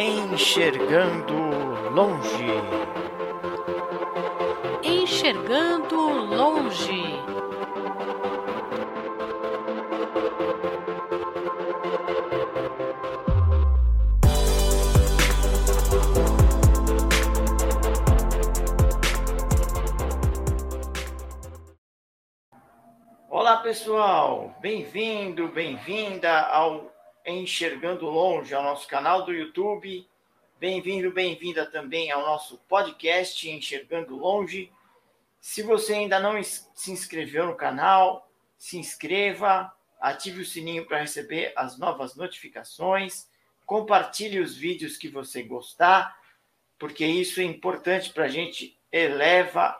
Enxergando longe. Enxergando longe. Olá pessoal, bem-vindo, bem-vinda ao Enxergando Longe, ao nosso canal do YouTube. Bem-vindo, bem-vinda também ao nosso podcast Enxergando Longe. Se você ainda não se inscreveu no canal, se inscreva, ative o sininho para receber as novas notificações, compartilhe os vídeos que você gostar, porque isso é importante para a gente eleva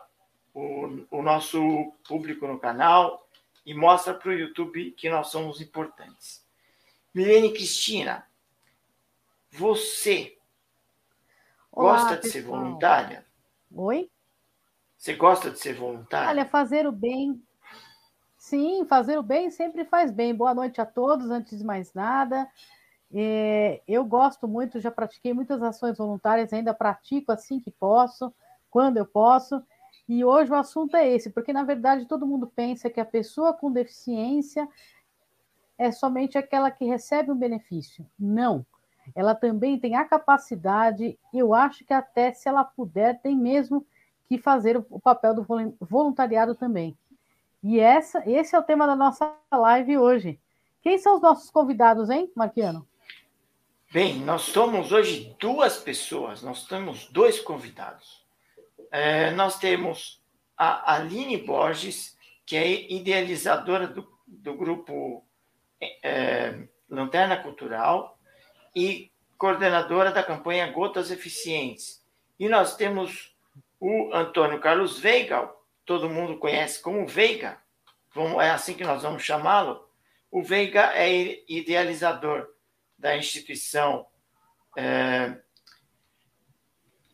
o, o nosso público no canal e mostra para o YouTube que nós somos importantes. Milene Cristina, você Olá, gosta de pessoal. ser voluntária? Oi? Você gosta de ser voluntária? Olha, fazer o bem. Sim, fazer o bem sempre faz bem. Boa noite a todos, antes de mais nada. É, eu gosto muito, já pratiquei muitas ações voluntárias, ainda pratico assim que posso, quando eu posso. E hoje o assunto é esse, porque na verdade todo mundo pensa que a pessoa com deficiência é somente aquela que recebe um benefício. Não. Ela também tem a capacidade, eu acho que até se ela puder, tem mesmo que fazer o papel do voluntariado também. E essa, esse é o tema da nossa live hoje. Quem são os nossos convidados, hein, Marquiano? Bem, nós somos hoje duas pessoas, nós temos dois convidados. É, nós temos a Aline Borges, que é idealizadora do, do grupo é, Lanterna Cultural e coordenadora da campanha Gotas Eficientes. E nós temos o Antônio Carlos Veiga, todo mundo conhece como Veiga, é assim que nós vamos chamá-lo. O Veiga é idealizador da instituição é,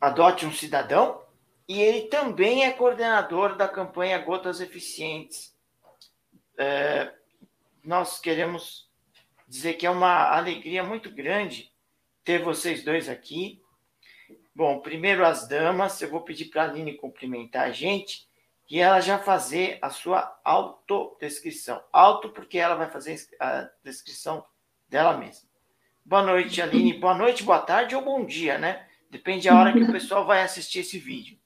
Adote um Cidadão e ele também é coordenador da campanha Gotas Eficientes. É, nós queremos dizer que é uma alegria muito grande ter vocês dois aqui. Bom, primeiro as damas, eu vou pedir para a Aline cumprimentar a gente e ela já fazer a sua autodescrição. Auto, porque ela vai fazer a descrição dela mesma. Boa noite, Aline. Boa noite, boa tarde ou bom dia, né? Depende da hora que o pessoal vai assistir esse vídeo.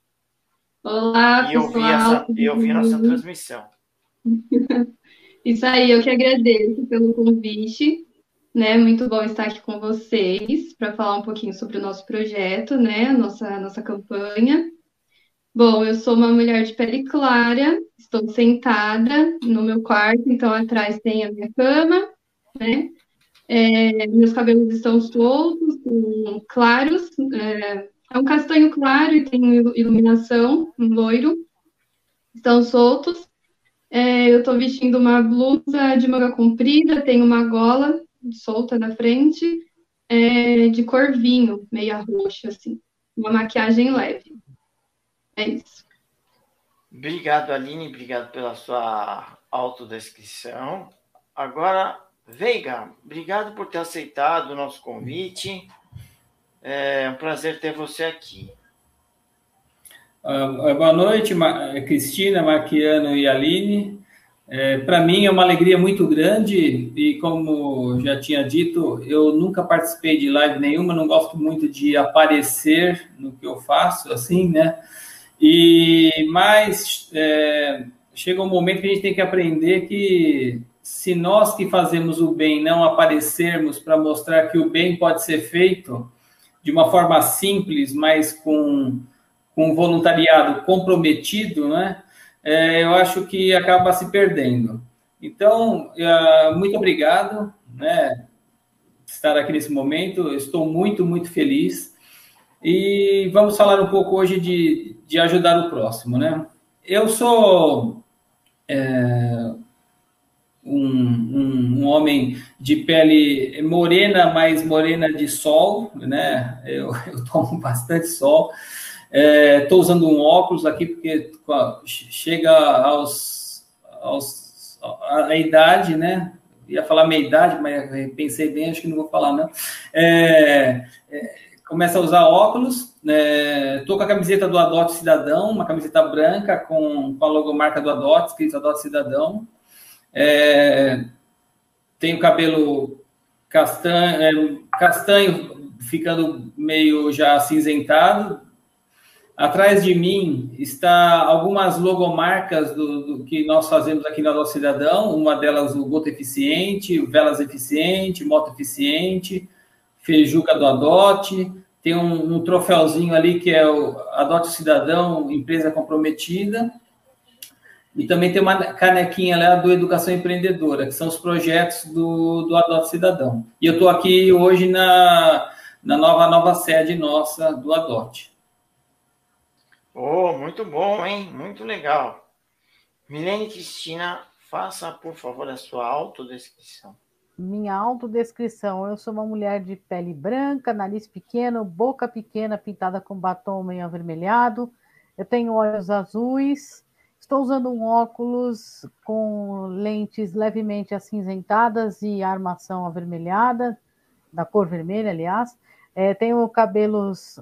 Olá, e pessoal. Vi essa, eu vi nossa transmissão. Isso aí, eu que agradeço pelo convite, né? Muito bom estar aqui com vocês para falar um pouquinho sobre o nosso projeto, né? Nossa, nossa campanha. Bom, eu sou uma mulher de pele clara, estou sentada no meu quarto, então atrás tem a minha cama, né? É, meus cabelos estão soltos, claros, é, é um castanho claro e tem iluminação, um loiro, estão soltos. É, eu estou vestindo uma blusa de manga comprida, tem uma gola solta na frente, é, de cor vinho, meia roxa, assim. Uma maquiagem leve. É isso. Obrigado, Aline. Obrigado pela sua autodescrição. Agora, Veiga, obrigado por ter aceitado o nosso convite. É um prazer ter você aqui. Uh, boa noite, Cristina, Marquiano e Aline. É, Para mim é uma alegria muito grande e, como já tinha dito, eu nunca participei de live nenhuma, não gosto muito de aparecer no que eu faço, assim, né? E mas é, chega um momento que a gente tem que aprender que se nós que fazemos o bem não aparecermos para mostrar que o bem pode ser feito de uma forma simples, mas com com voluntariado comprometido, né? É, eu acho que acaba se perdendo. Então, uh, muito obrigado, né? Estar aqui nesse momento, estou muito, muito feliz. E vamos falar um pouco hoje de, de ajudar o próximo, né? Eu sou é, um, um, um, homem de pele morena, mas morena de sol, né? Eu, eu tomo bastante sol. Estou é, usando um óculos aqui porque chega aos, aos a, a, idade, né? Ia falar meia idade, mas pensei bem, acho que não vou falar, não. É, é, começa a usar óculos. Estou né? com a camiseta do Adote Cidadão, uma camiseta branca com, com a logomarca do Adote, escrito Adote Cidadão. É, tenho cabelo castanho, é, castanho, ficando meio já cinzentado. Atrás de mim está algumas logomarcas do, do que nós fazemos aqui no Adote Cidadão. Uma delas o Gota Eficiente, Velas Eficiente, Moto Eficiente Feijuca do Adote, tem um, um troféuzinho ali que é o Adote Cidadão, empresa comprometida, e também tem uma canequinha lá do Educação Empreendedora, que são os projetos do, do Adote Cidadão. E eu estou aqui hoje na, na nova, nova sede nossa do Adote. Oh, muito bom, hein? Muito legal. Milene Cristina, faça, por favor, a sua autodescrição minha autodescrição. Eu sou uma mulher de pele branca, nariz pequeno, boca pequena, pintada com batom meio avermelhado. Eu tenho olhos azuis. Estou usando um óculos com lentes levemente acinzentadas e armação avermelhada, da cor vermelha, aliás. É, tenho cabelos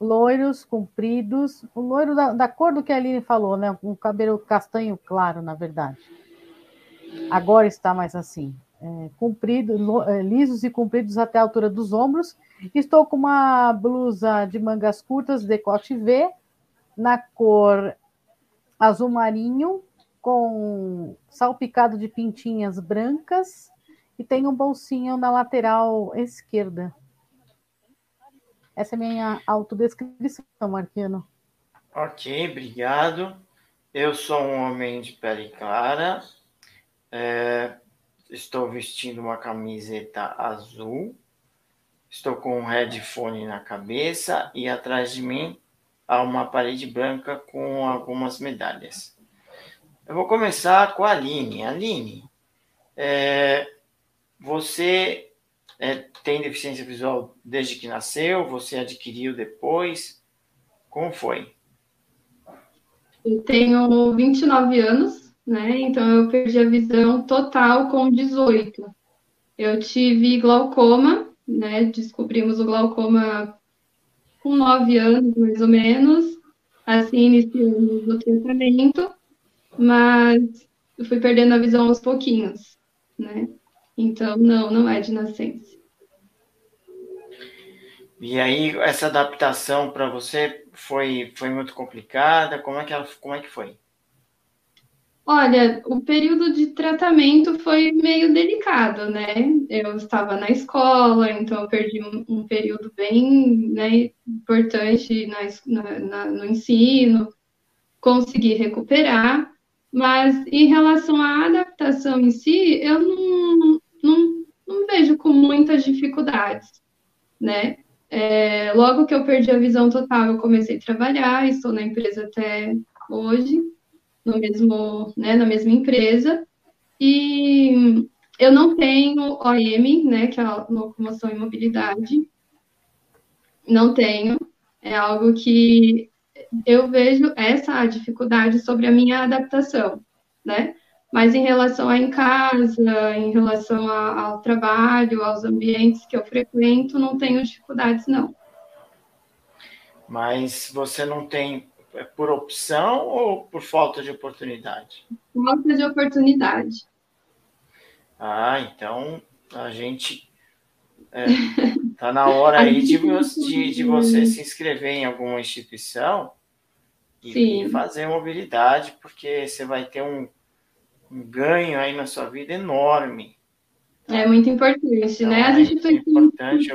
loiros, compridos, o loiro da, da cor do que a Aline falou, né? Um cabelo castanho claro, na verdade. Agora está mais assim é, comprido, é, lisos e compridos até a altura dos ombros. Estou com uma blusa de mangas curtas, decote V, na cor azul marinho, com salpicado de pintinhas brancas e tem um bolsinho na lateral esquerda. Essa é a minha autodescrição, Marquino. Ok, obrigado. Eu sou um homem de pele clara, é, Estou vestindo uma camiseta azul. Estou com um headphone na cabeça e atrás de mim há uma parede branca com algumas medalhas. Eu vou começar com a Aline. Aline, é, você é, tem deficiência visual desde que nasceu? Você adquiriu depois? Como foi? Eu tenho 29 anos né? Então eu perdi a visão total com 18. Eu tive glaucoma, né? Descobrimos o glaucoma com 9 anos, mais ou menos. Assim iniciamos o tratamento, mas eu fui perdendo a visão aos pouquinhos, né? Então, não, não é de nascença. E aí, essa adaptação para você foi, foi muito complicada? Como é que, ela, como é que foi? Olha, o período de tratamento foi meio delicado, né? Eu estava na escola, então eu perdi um, um período bem né, importante na, na, no ensino, consegui recuperar, mas em relação à adaptação em si, eu não, não, não vejo com muitas dificuldades, né? É, logo que eu perdi a visão total, eu comecei a trabalhar, estou na empresa até hoje no mesmo, né, na mesma empresa. E eu não tenho OM, né, que é a locomoção e mobilidade. Não tenho. É algo que eu vejo essa dificuldade sobre a minha adaptação, né? Mas em relação a em casa, em relação a, ao trabalho, aos ambientes que eu frequento, não tenho dificuldades, não. Mas você não tem é por opção ou por falta de oportunidade? Falta de oportunidade. Ah, então a gente é, tá na hora aí de, de, de, você se inscrever em alguma instituição e, e, fazer mobilidade, porque você vai ter um, um ganho aí na sua vida enorme. É muito importante, então, né? A gente é importante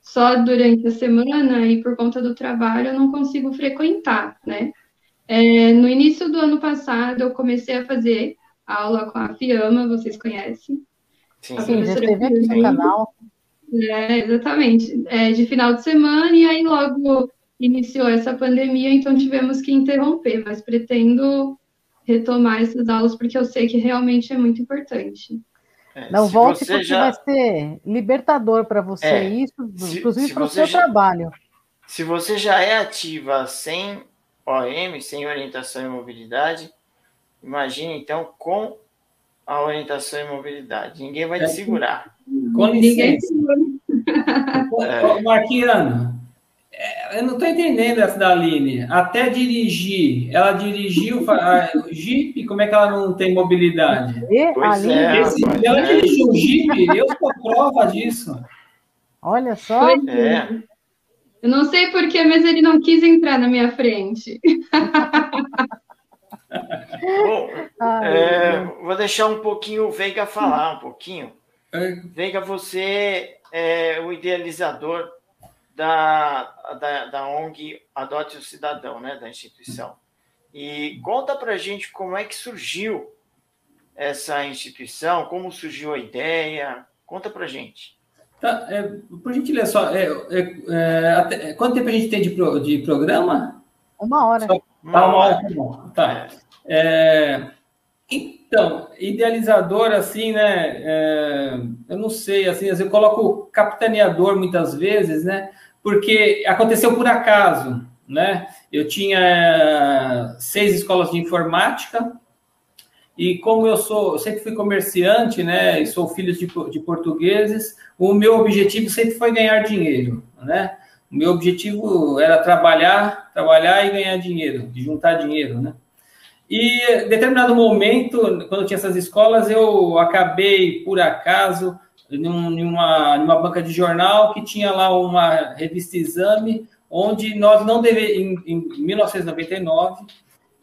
só durante a semana e por conta do trabalho eu não consigo frequentar, né? É, no início do ano passado eu comecei a fazer aula com a Fiamma, vocês conhecem? Sim, Sim já esteve aqui no canal. É, exatamente, é, de final de semana e aí logo iniciou essa pandemia, então tivemos que interromper, mas pretendo retomar essas aulas porque eu sei que realmente é muito importante. É, não volte porque já... vai ser libertador para você é, isso, se, inclusive para o seu já... trabalho. Se você já é ativa sem OM, sem orientação e mobilidade, imagine então com a orientação e mobilidade. Ninguém vai te é. segurar. Com licença. É. Marquiano, é, eu não estou entendendo essa da Aline. Até dirigir, ela dirigiu a Jeep, como é que ela não tem mobilidade? Pois é, Esse, ela é. dirigiu o Jeep, eu sou prova disso. Olha só. É. Eu não sei porquê, mas ele não quis entrar na minha frente. Bom, é, vou deixar um pouquinho o Veiga falar um pouquinho. É. Veiga, você é o idealizador da, da, da ONG Adote o Cidadão, né, da instituição. E conta para gente como é que surgiu essa instituição, como surgiu a ideia. Conta para gente. Tá, é, por gentileza, só, é, é, é, até, quanto tempo a gente tem de, pro, de programa? Uma hora. Só, uma, tá, uma hora. hora. Tá. É, então, idealizador, assim, né? É, eu não sei, assim, eu coloco capitaneador muitas vezes, né? Porque aconteceu por acaso, né? Eu tinha seis escolas de informática, e como eu sou, eu sempre fui comerciante, né, e sou filho de, de portugueses, o meu objetivo sempre foi ganhar dinheiro, né? O meu objetivo era trabalhar, trabalhar e ganhar dinheiro, juntar dinheiro, né? E em determinado momento, quando tinha essas escolas, eu acabei, por acaso, numa, numa banca de jornal que tinha lá uma revista Exame, onde nós não deveríamos, em, em 1999,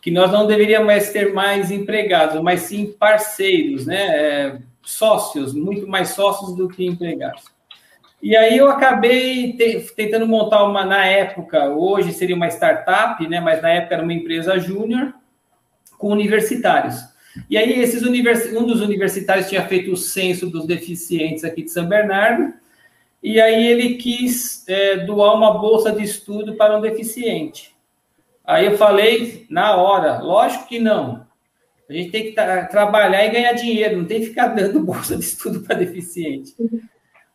que nós não deveríamos mais ter mais empregados, mas sim parceiros, né? É, sócios, muito mais sócios do que empregados. E aí eu acabei te, tentando montar uma, na época, hoje seria uma startup, né? Mas na época era uma empresa júnior com universitários. E aí esses univers, um dos universitários tinha feito o censo dos deficientes aqui de São Bernardo, e aí ele quis é, doar uma bolsa de estudo para um deficiente. Aí eu falei na hora, lógico que não. A gente tem que tra trabalhar e ganhar dinheiro, não tem que ficar dando bolsa de estudo para deficiente.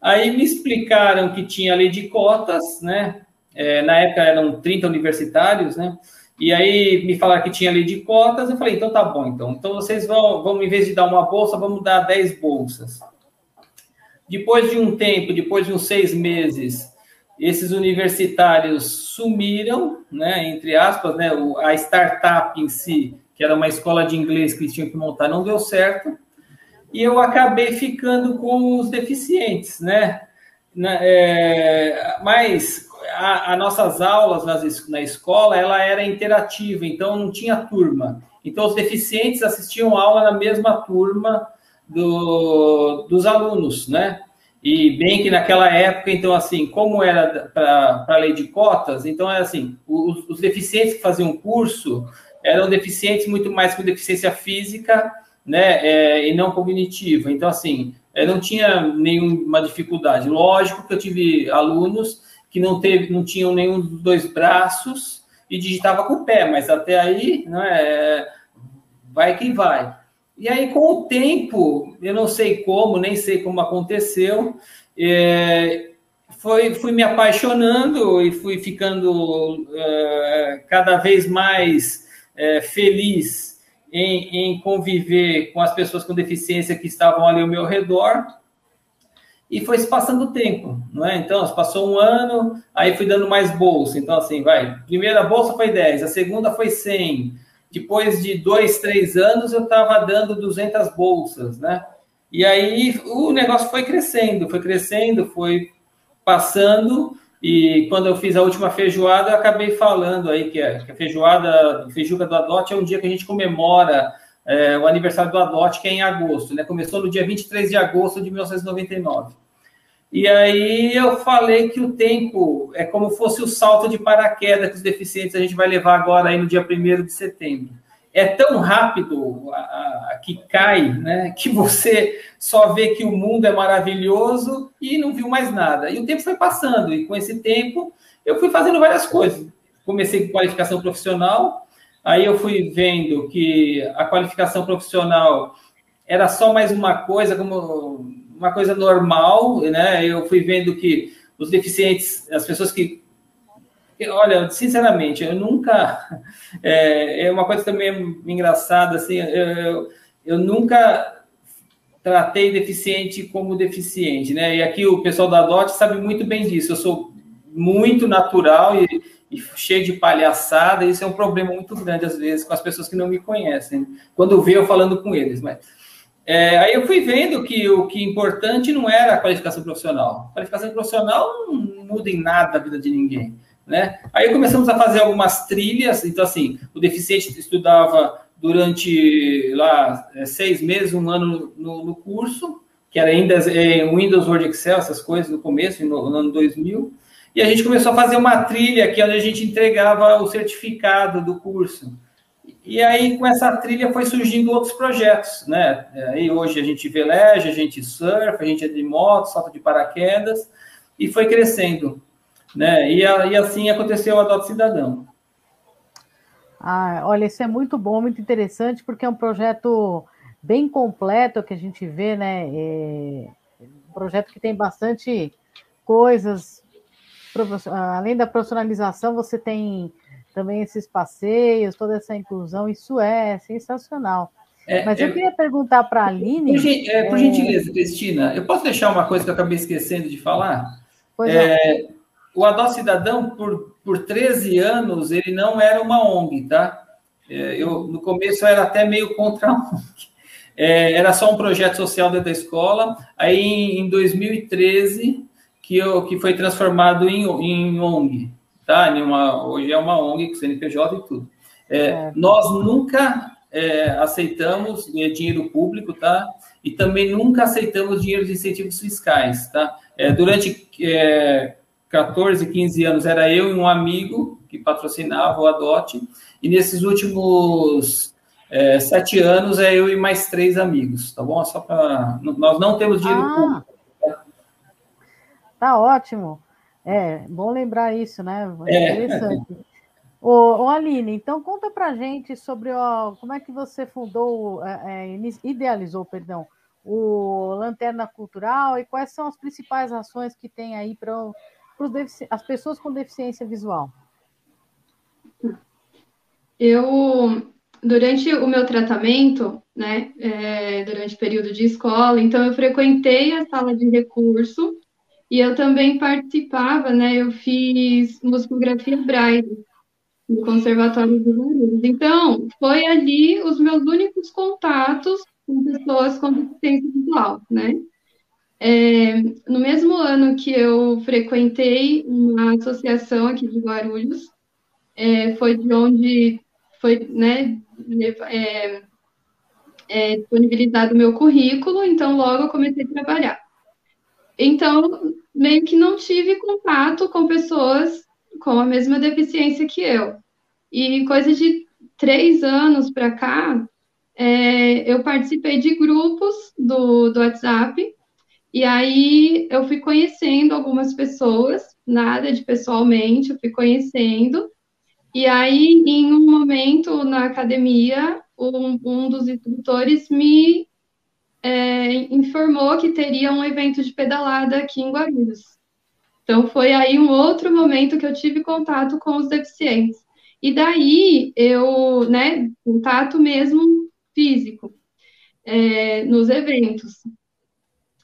Aí me explicaram que tinha lei de cotas, né? É, na época eram 30 universitários, né? E aí me falaram que tinha lei de cotas, eu falei, então tá bom, então. Então vocês vão, vão em vez de dar uma bolsa, vamos dar 10 bolsas. Depois de um tempo, depois de uns seis meses, esses universitários sumiram, né, entre aspas, né, a startup em si, que era uma escola de inglês que eles tinham que montar, não deu certo, e eu acabei ficando com os deficientes, né, é, mas as nossas aulas nas, na escola, ela era interativa, então não tinha turma, então os deficientes assistiam aula na mesma turma do, dos alunos, né, e bem que naquela época, então, assim, como era para a lei de cotas, então é assim, os, os, deficientes que faziam curso eram deficientes muito mais com deficiência física, né, é, e não cognitiva. Então, assim, não tinha nenhuma dificuldade. Lógico que eu tive alunos que não, teve, não tinham nenhum dos dois braços e digitava com o pé, mas até aí, não é, vai quem vai. E aí, com o tempo, eu não sei como, nem sei como aconteceu, é, foi, fui me apaixonando e fui ficando é, cada vez mais é, feliz em, em, conviver com as pessoas com deficiência que estavam ali ao meu redor. E foi se passando o tempo, não é? Então, passou um ano, aí fui dando mais bolsa. Então, assim, vai, primeira bolsa foi 10, a segunda foi 100, depois de dois, três anos, eu estava dando 200 bolsas, né? E aí o negócio foi crescendo, foi crescendo, foi passando. E quando eu fiz a última feijoada, eu acabei falando aí que, a feijoada, feijuca do Adote é um dia que a gente comemora é, o aniversário do Adote, que é em agosto, né? Começou no dia 23 de agosto de 1999. E aí eu falei que o tempo é como fosse o salto de paraquedas que os deficientes a gente vai levar agora aí no dia 1 de setembro. É tão rápido a, a, que cai, né, que você só vê que o mundo é maravilhoso e não viu mais nada. E o tempo foi passando, e com esse tempo eu fui fazendo várias coisas. Comecei com qualificação profissional, aí eu fui vendo que a qualificação profissional era só mais uma coisa, como uma coisa normal, né? Eu fui vendo que os deficientes, as pessoas que Olha, sinceramente, eu nunca. É, é uma coisa também engraçada, assim, eu, eu nunca tratei deficiente como deficiente, né? E aqui o pessoal da DOT sabe muito bem disso. Eu sou muito natural e, e, cheio de palhaçada. Isso é um problema muito grande às vezes com as pessoas que não me conhecem. Quando vê eu falando com eles, mas é, aí eu fui vendo que o que é importante não era a qualificação profissional. A qualificação profissional não muda em nada a vida de ninguém. Né? Aí começamos a fazer algumas trilhas. Então, assim, o deficiente estudava durante lá é, seis meses, um ano no, no curso, que era ainda é, Windows, Word, Excel, essas coisas no começo, no, no ano 2000. E a gente começou a fazer uma trilha que onde a gente entregava o certificado do curso. E aí, com essa trilha, foi surgindo outros projetos, né? Aí hoje a gente veleja, a gente surfa, a gente é de moto, salta de paraquedas, e foi crescendo, né? E, a, e assim aconteceu o Adote Cidadão. Ah, olha, isso é muito bom, muito interessante, porque é um projeto bem completo que a gente vê, né? É um projeto que tem bastante coisas. Além da profissionalização, você tem também esses passeios, toda essa inclusão, isso é sensacional. É, Mas eu é, queria perguntar para a Aline. Por, é, por gentileza, Cristina, eu posso deixar uma coisa que eu acabei esquecendo de falar? Pois é. O Adó Cidadão, por, por 13 anos, ele não era uma ONG, tá? É, eu, no começo, eu era até meio contra a ONG. É, era só um projeto social dentro da escola. Aí, em 2013, que, que foi transformado em, em ONG tá? Uma, hoje é uma ONG com CNPJ e tudo. É, é. Nós nunca é, aceitamos é, dinheiro público, tá? E também nunca aceitamos dinheiro de incentivos fiscais, tá? É, durante 14, é, 15 anos era eu e um amigo que patrocinava o Adote, e nesses últimos sete anos é eu e mais três amigos, tá bom? Só para nós não temos dinheiro ah, público. Tá? ótimo. É, bom lembrar isso, né? É. Interessante. É. Ô, ô, Aline, então conta pra gente sobre ó, como é que você fundou, é, é idealizou, perdão, o Lanterna Cultural e quais são as principais ações que tem aí para as pessoas com deficiência visual. Eu, durante o meu tratamento, né, é, durante o período de escola, então eu frequentei a sala de recurso e eu também participava, né? Eu fiz musicografia braille no Conservatório de Guarulhos. Então, foi ali os meus únicos contatos com pessoas com deficiência visual, né? É, no mesmo ano que eu frequentei uma associação aqui de Guarulhos, é, foi de onde foi, né, é, é, disponibilizado o meu currículo, então logo eu comecei a trabalhar. Então, meio que não tive contato com pessoas com a mesma deficiência que eu. E coisa de três anos para cá, é, eu participei de grupos do, do WhatsApp, e aí eu fui conhecendo algumas pessoas, nada de pessoalmente, eu fui conhecendo, e aí, em um momento na academia, um, um dos instrutores me é, informou que teria um evento de pedalada aqui em Guarulhos. Então, foi aí um outro momento que eu tive contato com os deficientes. E daí, eu, né, contato mesmo físico, é, nos eventos.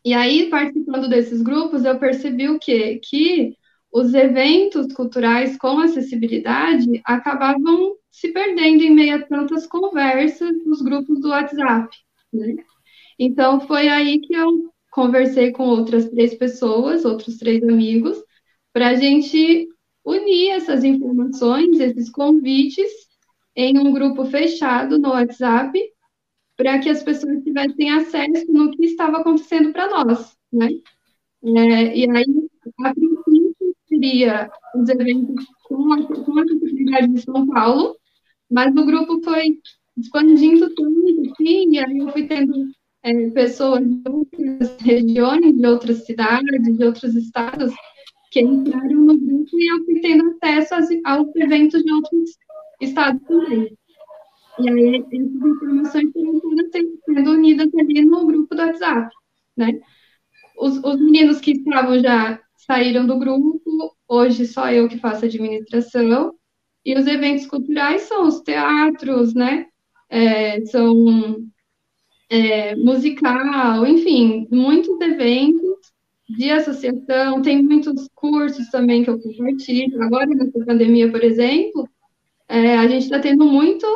E aí, participando desses grupos, eu percebi o quê? Que os eventos culturais com acessibilidade acabavam se perdendo em meio a tantas conversas nos grupos do WhatsApp. Né? Então, foi aí que eu conversei com outras três pessoas, outros três amigos, para a gente unir essas informações, esses convites, em um grupo fechado no WhatsApp, para que as pessoas tivessem acesso no que estava acontecendo para nós, né? É, e aí, a princípio, seria os eventos com a, com a comunidade de São Paulo, mas o grupo foi expandindo tudo, assim, e aí eu fui tendo é, pessoas de outras regiões, de outras cidades, de outros estados, que entraram no grupo e eu tendo acesso aos, eventos de outros estados também. E aí, essas informações foram sendo unidas ali no grupo do WhatsApp, né? Os, os meninos que estavam já saíram do grupo, hoje só eu que faço administração, e os eventos culturais são os teatros, né? É, são é, musical, enfim, muitos eventos de associação, tem muitos cursos também que eu compartilho. Agora, nessa pandemia, por exemplo, é, a gente está tendo muito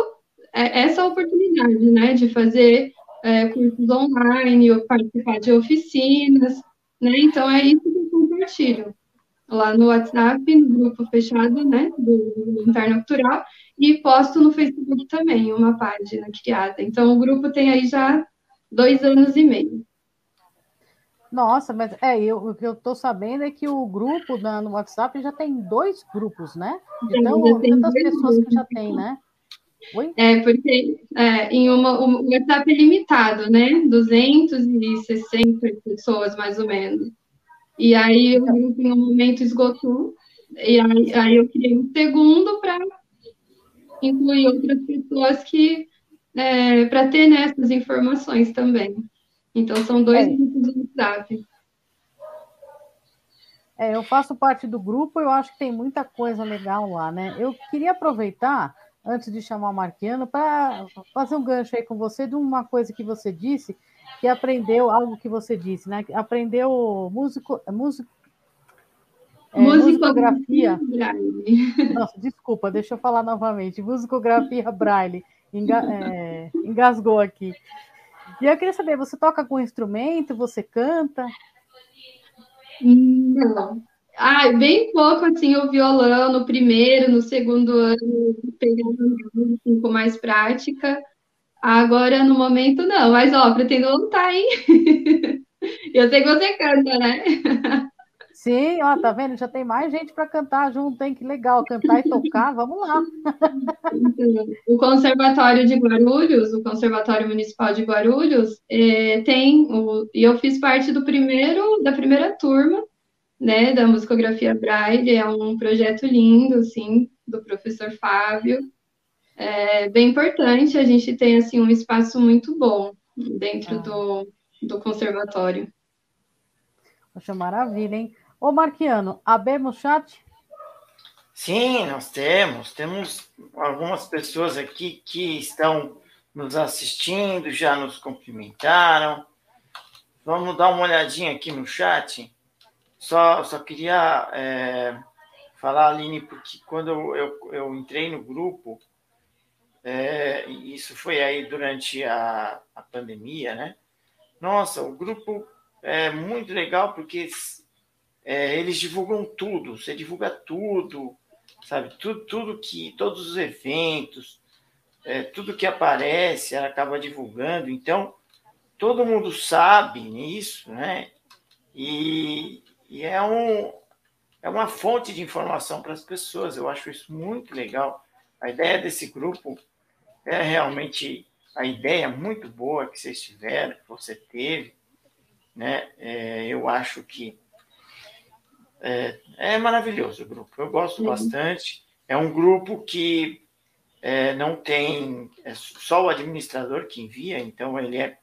é, essa oportunidade, né, de fazer é, cursos online, participar de oficinas, né, então é isso que eu compartilho lá no WhatsApp, no grupo fechado, né, do, Interna Cultural, e posto no Facebook também, uma página criada. Então, o grupo tem aí já dois anos e meio. Nossa, mas é, eu, o que eu estou sabendo é que o grupo na, no WhatsApp já tem dois grupos, né? Então, tantas pessoas que já tem, né? Oi? É, porque é, em uma, o WhatsApp é limitado, né? 260 pessoas, mais ou menos. E aí o grupo em um momento esgotou, e aí, aí eu criei um segundo para incluir outras pessoas que é, para ter nessas né, informações também. Então são dois é. grupos do WhatsApp. É, eu faço parte do grupo, eu acho que tem muita coisa legal lá, né? Eu queria aproveitar, antes de chamar o Marquiano, para fazer um gancho aí com você de uma coisa que você disse, que aprendeu algo que você disse, né? Aprendeu músico, músico é, musicografia. Nossa, desculpa, deixa eu falar novamente. Musicografia Braille. Enga, é, engasgou aqui. E eu queria saber, você toca com instrumento? Você canta? Não. Ah, bem pouco, assim, o violão no primeiro, no segundo ano, pegando assim, com mais prática. Agora, no momento, não. Mas, ó, pretendo voltar, hein? Eu sei que você canta, né? Sim, ó, tá vendo? Já tem mais gente para cantar junto, hein? Que legal, cantar e tocar, vamos lá. O Conservatório de Guarulhos, o Conservatório Municipal de Guarulhos, é, tem, o, e eu fiz parte do primeiro, da primeira turma, né, da musicografia Braille, é um projeto lindo, assim, do professor Fábio, é bem importante, a gente tem, assim, um espaço muito bom dentro ah. do, do conservatório. Poxa, maravilha, hein? Ô, Marquiano, abemos chat? Sim, nós temos. Temos algumas pessoas aqui que estão nos assistindo, já nos cumprimentaram. Vamos dar uma olhadinha aqui no chat. Só, só queria é, falar, Aline, porque quando eu, eu, eu entrei no grupo, é, isso foi aí durante a, a pandemia, né? Nossa, o grupo é muito legal porque é, eles divulgam tudo, você divulga tudo, sabe? Tudo, tudo que, todos os eventos, é, tudo que aparece, ela acaba divulgando. Então, todo mundo sabe nisso, né? E, e é, um, é uma fonte de informação para as pessoas. Eu acho isso muito legal. A ideia desse grupo é realmente a ideia muito boa que vocês tiveram, que você teve, né? É, eu acho que é, é maravilhoso o grupo, eu gosto uhum. bastante. É um grupo que é, não tem é só o administrador que envia, então ele é,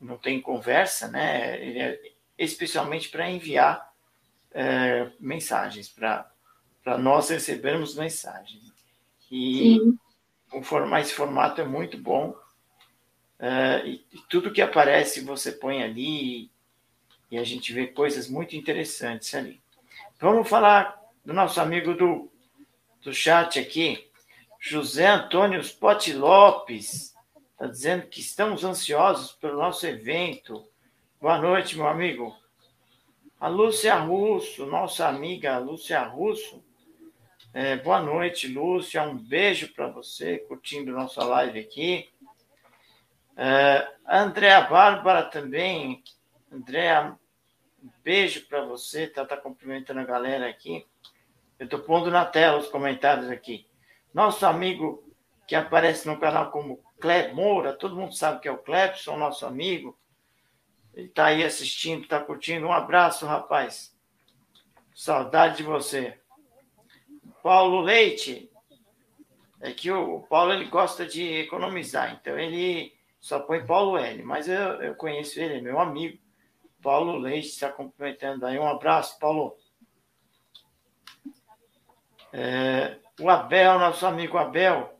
não tem conversa, né? Ele é especialmente para enviar é, mensagens, para nós recebermos mensagens. E o formato, esse formato é muito bom. É, e, e, tudo que aparece você põe ali e a gente vê coisas muito interessantes ali. Vamos falar do nosso amigo do, do chat aqui, José Antônio Spot Lopes, está dizendo que estamos ansiosos pelo nosso evento. Boa noite, meu amigo. A Lúcia Russo, nossa amiga Lúcia Russo. É, boa noite, Lúcia. Um beijo para você, curtindo nossa live aqui. É, Andréa Bárbara também. Andréa um beijo para você, tá, tá cumprimentando a galera aqui. Eu estou pondo na tela os comentários aqui. Nosso amigo que aparece no canal como Cleb Moura, todo mundo sabe que é o Clebson, nosso amigo. Ele está aí assistindo, está curtindo. Um abraço, rapaz. Saudade de você. Paulo Leite. É que o Paulo ele gosta de economizar, então ele só põe Paulo L. Mas eu, eu conheço ele, é meu amigo. Paulo Leite está cumprimentando aí. Um abraço, Paulo. É, o Abel, nosso amigo Abel.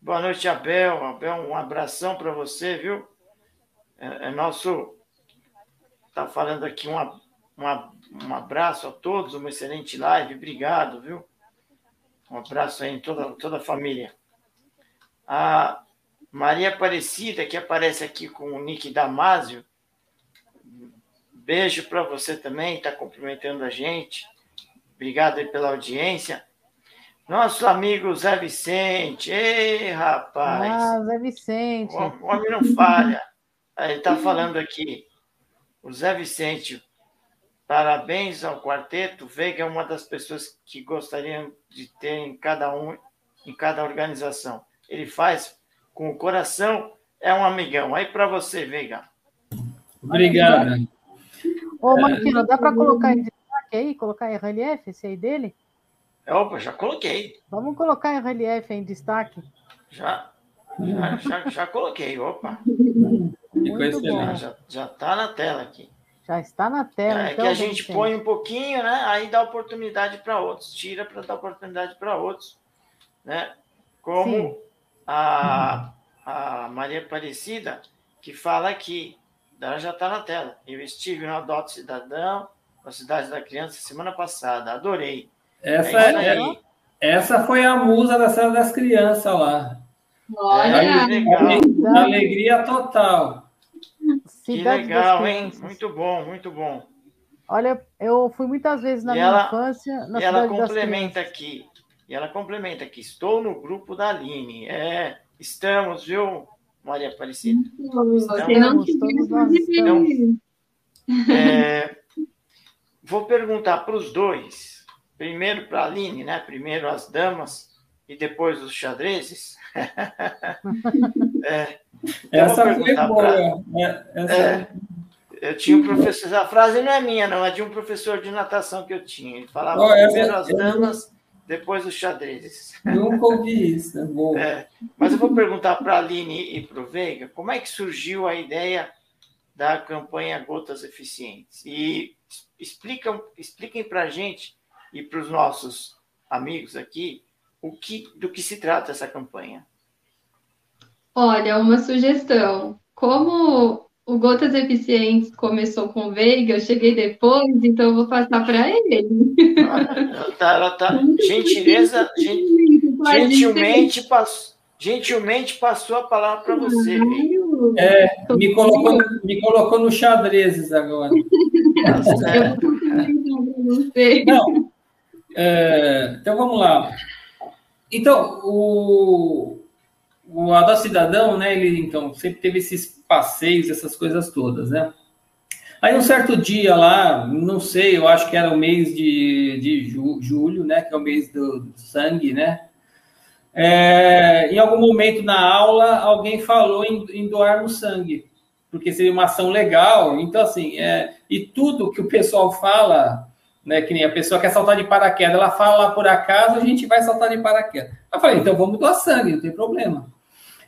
Boa noite, Abel. Abel, um abração para você, viu? é, é nosso. Está falando aqui uma, um abraço a todos, uma excelente live, obrigado, viu? Um abraço aí em toda, toda a família. A Maria Aparecida, que aparece aqui com o Nick Damásio, beijo para você também, está cumprimentando a gente. Obrigado aí pela audiência. Nosso amigo Zé Vicente. Ei, rapaz. Ah, Zé Vicente. O homem não falha. Ele está falando aqui. O Zé Vicente, parabéns ao quarteto. Veiga é uma das pessoas que gostariam de ter em cada um, em cada organização. Ele faz com o coração, é um amigão. Aí para você, Veiga. Obrigado. Ô, Marquinhos, dá para colocar em destaque aí, colocar em relief esse aí dele? Opa, já coloquei. Vamos colocar em relief em destaque. Já, já, já, já coloquei, opa. Muito bom. Já, já tá na tela aqui. Já está na tela. É então, que a gente põe um pouquinho, né? Aí dá oportunidade para outros, tira para dar oportunidade para outros, né? Como Sim. a, a Maria Aparecida, que fala aqui, ela já está na tela. Eu estive no Adote Cidadão, na Cidade da Criança, semana passada, adorei. Essa, é é- essa foi a musa da Sala das Crianças lá. Olha, É, legal. Verdade. Alegria total. Que Cidade das legal, hein? Muito bom, muito bom. Olha, eu fui muitas vezes na E minha ela- infância na e ela complementa aqui. E ela complementa aqui. Estou no grupo da Aline. É, estamos, viu, Maria Aparecida? você não Todos nós estamos. É, vou perguntar para os dois. Primeiro para a Aline, né? Primeiro as damas e depois os xadrezes. É, Essa foi boa. pra- É, essa- É, eu tinha um professor, a frase não é minha, não, é de um professor de natação que eu tinha. Ele falava Oh, essa- primeiro as damas, depois os xadrezes. Nunca ouvi isso. é Boa. É, mas eu vou perguntar para a Aline e para o Veiga como é que surgiu a ideia da campanha Gotas Eficientes. E explicam, expliquem para a gente e para os nossos amigos aqui o que, do que se trata essa campanha. Olha, uma sugestão. Como o Gotas Eficientes começou com o Veiga, eu cheguei depois, então eu vou passar para ele. Ela tá, ela tá- gentileza, gen- Pode gentilmente, passou, gentilmente passou a palavra para você, ser. Me colocou, me colocou no xadrezes agora. Tá. Não. É, então vamos lá. Então, o, o Adó Cidadão, né, ele então sempre teve esses passeios, essas coisas todas, né? Aí um certo dia lá, não sei, eu acho que era o mês de, de ju- julho, né, que é o mês do, sangue, né? É, em algum momento na aula, alguém falou em, em doarmos sangue, porque seria uma ação legal. Então, assim, é, e tudo que o pessoal fala, né, que nem a pessoa quer saltar de paraquedas, ela fala por acaso, a gente vai saltar de paraquedas. Eu falei, então vamos doar sangue, não tem problema.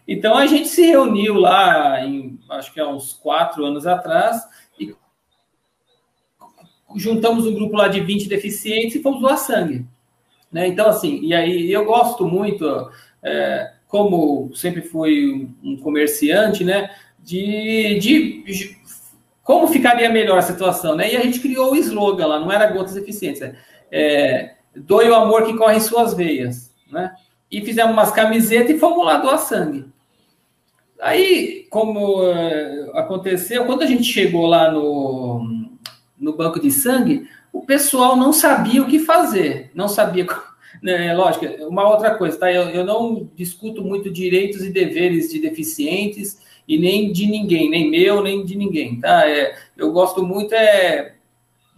Então a gente se reuniu lá, em, acho que há uns quatro anos atrás, e juntamos um grupo lá de 20 deficientes e fomos doar sangue. Né? Então, assim, e aí eu gosto muito, é, como sempre fui um comerciante, né, de, de, de como ficaria melhor a situação, né? E a gente criou o slogan lá, não era gotas eficientes, é, é doe o amor que corre em suas veias, né? E fizemos umas camisetas e fomos lá doar sangue. Aí, como é, aconteceu, quando a gente chegou lá no, no banco de sangue, o pessoal não sabia o que fazer, não sabia. Né, lógico, uma outra coisa, tá? Eu, eu não discuto muito direitos e deveres de deficientes e nem de ninguém, nem meu, nem de ninguém, tá? É, eu gosto muito é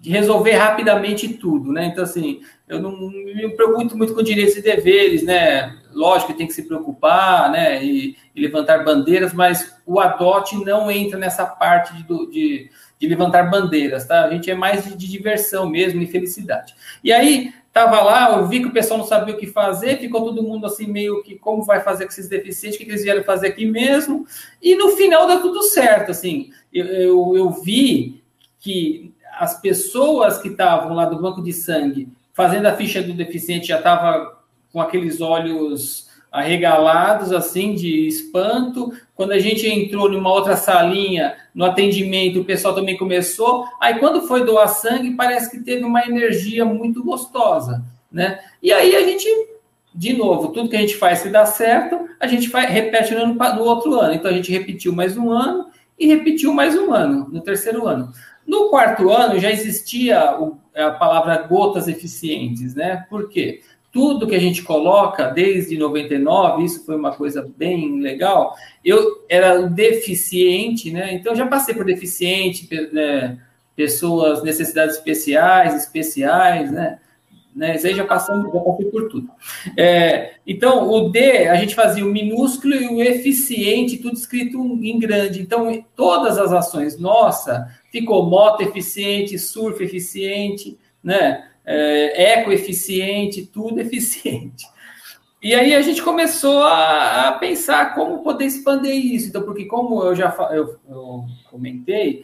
de resolver rapidamente tudo, né? Então, assim, eu não me preocupo muito com direitos e deveres, né? Lógico que tem que se preocupar, né? E, e levantar bandeiras, mas o adote não entra nessa parte de, de, de levantar bandeiras, tá? A gente é mais de, de diversão mesmo e felicidade. E aí, tava lá, eu vi que o pessoal não sabia o que fazer, ficou todo mundo assim, meio que como vai fazer com esses deficientes, o que eles vieram fazer aqui mesmo, e no final deu tudo certo, assim, eu, eu, eu vi que as pessoas que estavam lá do banco de sangue fazendo a ficha do deficiente já estava com aqueles olhos arregalados, assim, de espanto. Quando a gente entrou numa outra salinha, no atendimento, o pessoal também começou. Aí, quando foi doar sangue, parece que teve uma energia muito gostosa, né? E aí a gente, de novo, tudo que a gente faz se dá certo, a gente faz, repete no, ano, no outro ano. Então, a gente repetiu mais um ano e repetiu mais um ano, no terceiro ano. No quarto ano, já existia a palavra gotas eficientes, né? Por quê? tudo que a gente coloca desde 99, isso foi uma coisa bem legal. Eu era deficiente, né? Então já passei por deficiente, né? pessoas necessidades especiais, especiais, né? né? Isso aí já passamos, já passei por tudo. É, então, o D, a gente fazia o minúsculo e o eficiente, tudo escrito em grande. Então, todas as ações, nossa, ficou moto eficiente, surf eficiente, né? é, ecoeficiente, tudo eficiente. E aí a gente começou a, a, pensar como poder expandir isso. Então, porque como eu já eu, eu comentei,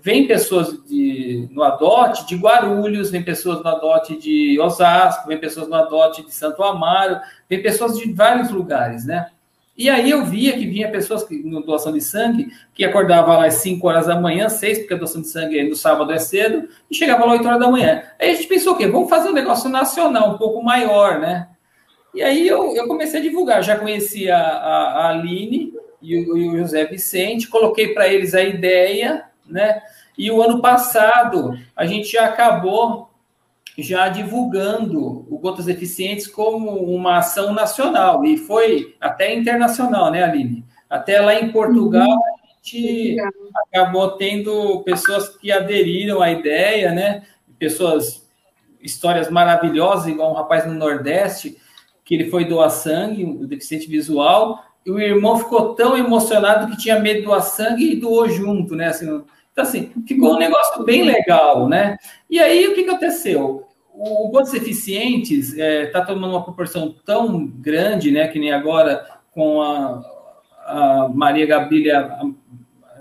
vem pessoas de, no ADOT de Guarulhos, vem pessoas no ADOT de Osasco, vem pessoas no ADOT de Santo Amaro, vem pessoas de vários lugares, né? E aí eu via que vinha pessoas que, no doação de sangue que acordava lá às 5 horas da manhã, 6, porque a doação de sangue no sábado é cedo, e chegava lá 8 horas da manhã. Aí a gente pensou o quê? Vamos fazer um negócio nacional, um pouco maior, né? E aí eu, eu comecei a divulgar, já conhecia a, a Aline e o, e o José Vicente, coloquei para eles a ideia, né? E o ano passado a gente já acabou já divulgando o Gotas Eficientes como uma ação nacional, e foi até internacional, né, Aline? Até lá em Portugal, uhum. a gente acabou tendo pessoas que aderiram à ideia, né? Pessoas, histórias maravilhosas, igual um rapaz no Nordeste, que ele foi doar sangue, o deficiente visual, e o irmão ficou tão emocionado que tinha medo de doar sangue e doou junto, né? Assim, então, assim, ficou um negócio bem legal, né? E aí, o que, aconteceu? O Gotas Eficientes está é, tá tomando uma proporção tão grande, né? Que nem agora com a, a Maria Gabriela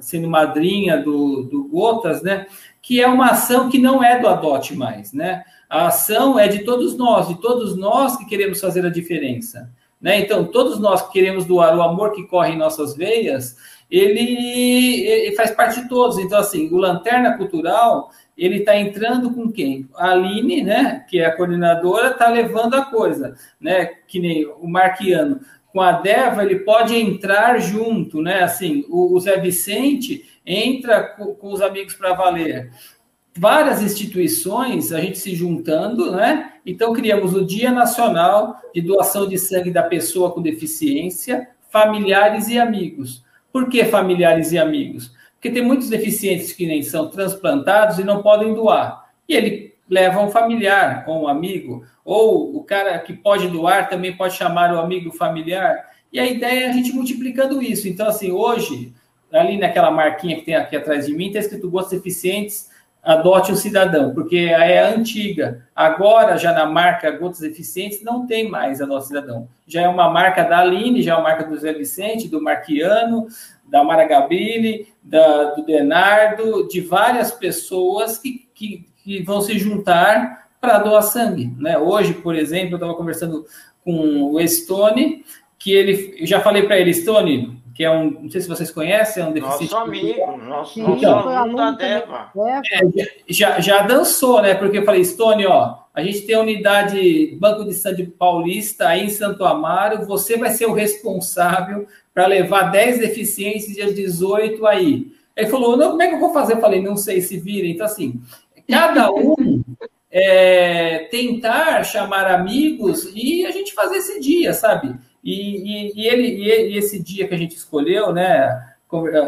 sendo madrinha do, do Gotas, né? Que é uma ação que não é do Adote mais, né? A ação é de todos nós, de todos nós que queremos fazer a diferença. Né? Então, todos nós que queremos doar o amor que corre em nossas veias, ele, ele faz parte de todos. Então, assim, o Lanterna Cultural, ele está entrando com quem? A Aline, né, que é a coordenadora, está levando a coisa, né, que nem o Marquiano. Com a Deva, ele pode entrar junto, né, assim, o, o Zé Vicente entra com, com os amigos para valer. Várias instituições, a gente se juntando, né, então criamos o Dia Nacional de Doação de Sangue da Pessoa com Deficiência, Familiares e Amigos por que familiares e amigos? Porque tem muitos deficientes que nem são transplantados e não podem doar. E ele leva um familiar ou um amigo, ou o cara que pode doar também pode chamar o amigo familiar. E a ideia é a gente multiplicando isso. Então, assim, hoje, ali naquela marquinha que tem aqui atrás de mim, está escrito Gostos Eficientes adote um cidadão, porque é antiga. Agora, já na marca Gotas Eficientes, não tem mais adote cidadão. Já é uma marca da Aline, já é uma marca do Zé Vicente, do Marquiano, da Mara Gabrilli, da, do Denardo, de várias pessoas que, que, que vão se juntar para doar sangue. Né? Hoje, por exemplo, eu estava conversando com o Stone, que ele, eu já falei para ele, Stone, que é um, não sei se vocês conhecem, é um deficiente. Nosso amigo, nosso, Sim, nosso aluno da Deva. É, já, já dançou, né? Porque eu falei, Stone, ó, a gente tem a unidade Banco de Sangue Paulista aí em Santo Amaro, você vai ser o responsável para levar 10 deficientes dia 18 aí. Ele falou, não, como é que eu vou fazer? Eu falei, não sei se vira. Então, assim, cada um é, tentar chamar amigos e a gente fazer esse dia, sabe? E, e, e ele, e esse dia que a gente escolheu, né?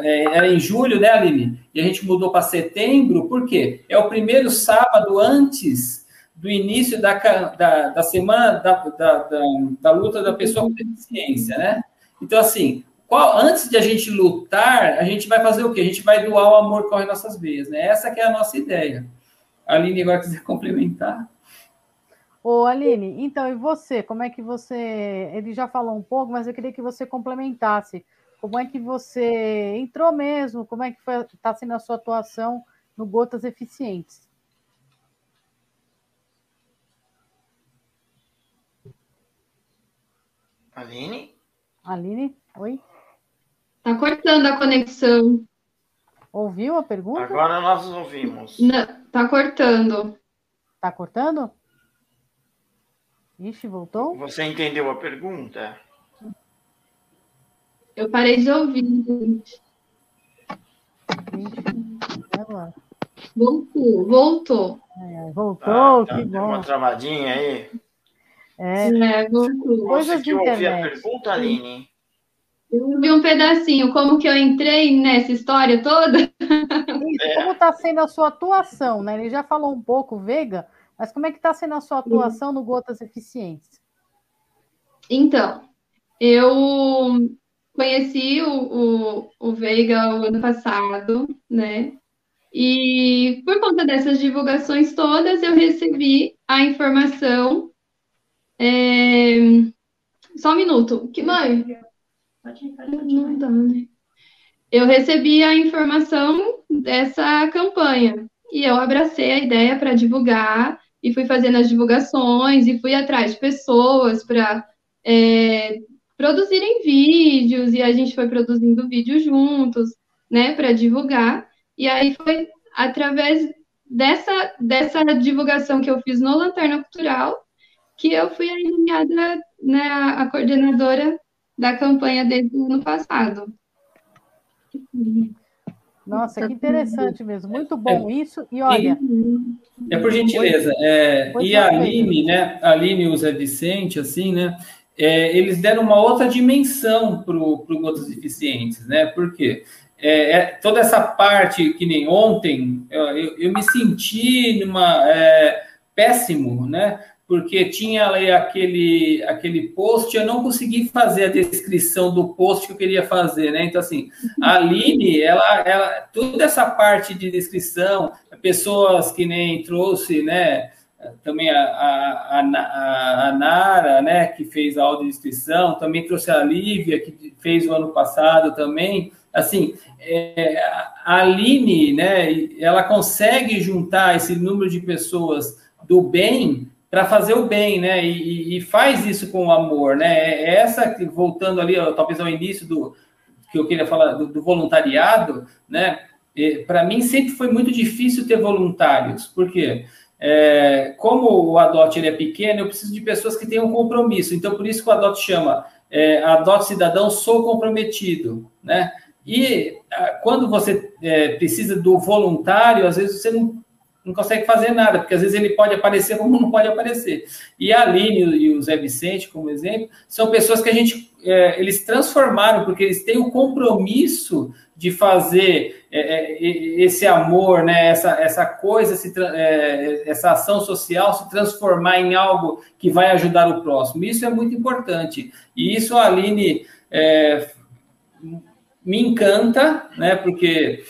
É, era em julho, né, Aline? E a gente mudou para setembro, por quê? É o primeiro sábado antes do início da, da, da semana da, da, da, da luta da pessoa com deficiência, né? Então, assim, qual, antes de a gente lutar, a gente vai fazer o quê? A gente vai doar o amor que corre nossas veias, né? Essa que é a nossa ideia. A Aline agora quiser complementar. Ô, Aline, então, e você? Como é que você. Ele já falou um pouco, mas eu queria que você complementasse. Como é que você entrou mesmo? Como é que está sendo a sua atuação no Gotas Eficientes? Aline? Aline, oi? Tá cortando a conexão. Ouviu a pergunta? Agora nós ouvimos. Não, tá cortando. Tá cortando? Ixi, voltou? Você entendeu a pergunta? Eu parei de ouvir, gente. Ixi. Voltou, voltou. É, voltou, Ah, tá, que deu bom. uma travadinha aí. É, É, voltou. Coisas Conseguiu de ouvir a pergunta, Aline? Eu vi um pedacinho, como que eu entrei nessa história toda? Isso, como está sendo a sua atuação, né? Ele já falou um pouco, Veiga, mas como é que está sendo a sua atuação no Gotas Eficientes? Então, eu conheci o, o, o Veiga o ano passado, né? E por conta dessas divulgações todas, eu recebi a informação. é, Só um minuto. Que mãe? Não dá, né? Eu recebi a informação dessa campanha e eu abracei a ideia para divulgar e fui fazendo as divulgações e fui atrás de pessoas para é, produzirem vídeos e a gente foi produzindo vídeos juntos, né, para divulgar. E aí foi através dessa, dessa divulgação que eu fiz no Lanterna Cultural que eu fui nomeada né, a coordenadora da campanha desde o ano passado. Nossa, que interessante mesmo. Muito bom isso. E olha, É por gentileza. É, e a. Aline, né? A Aline e o Zé Vicente, assim, né? é, eles deram uma outra dimensão para o Gotas Eficientes, né? Por quê? É, é, toda essa parte que nem ontem, eu, eu, eu me senti numa é, péssimo, né? Porque tinha ali aquele, aquele post, eu não consegui fazer a descrição do post que eu queria fazer, né? Então, assim, a Aline, ela, ela, toda essa parte de descrição, pessoas que nem trouxe, né? Também a, a, a, a Nara, né? Que fez a audiodescrição, também trouxe a Lívia, que fez o ano passado também. Assim, é, a Aline, né? Ela consegue juntar esse número de pessoas do bem para fazer o bem, né? E, e, faz isso com amor, né? É essa voltando ali, talvez ao início do que eu queria falar do, do voluntariado, né? Para mim sempre foi muito difícil ter voluntários, porque é, como o Adote ele é pequeno, eu preciso de pessoas que tenham compromisso. Então por isso que o Adote chama é, Adote Cidadão Sou Comprometido, né? E quando você é, precisa do voluntário, às vezes você não não consegue fazer nada, porque às vezes ele pode aparecer como não pode aparecer. E a Aline e o Zé Vicente, como exemplo, são pessoas que a gente, é, eles transformaram, porque eles têm o compromisso de fazer é, esse amor, né, essa, essa coisa, se, é, essa ação social se transformar em algo que vai ajudar o próximo. Isso é muito importante. E isso a Aline é, me encanta, né, porque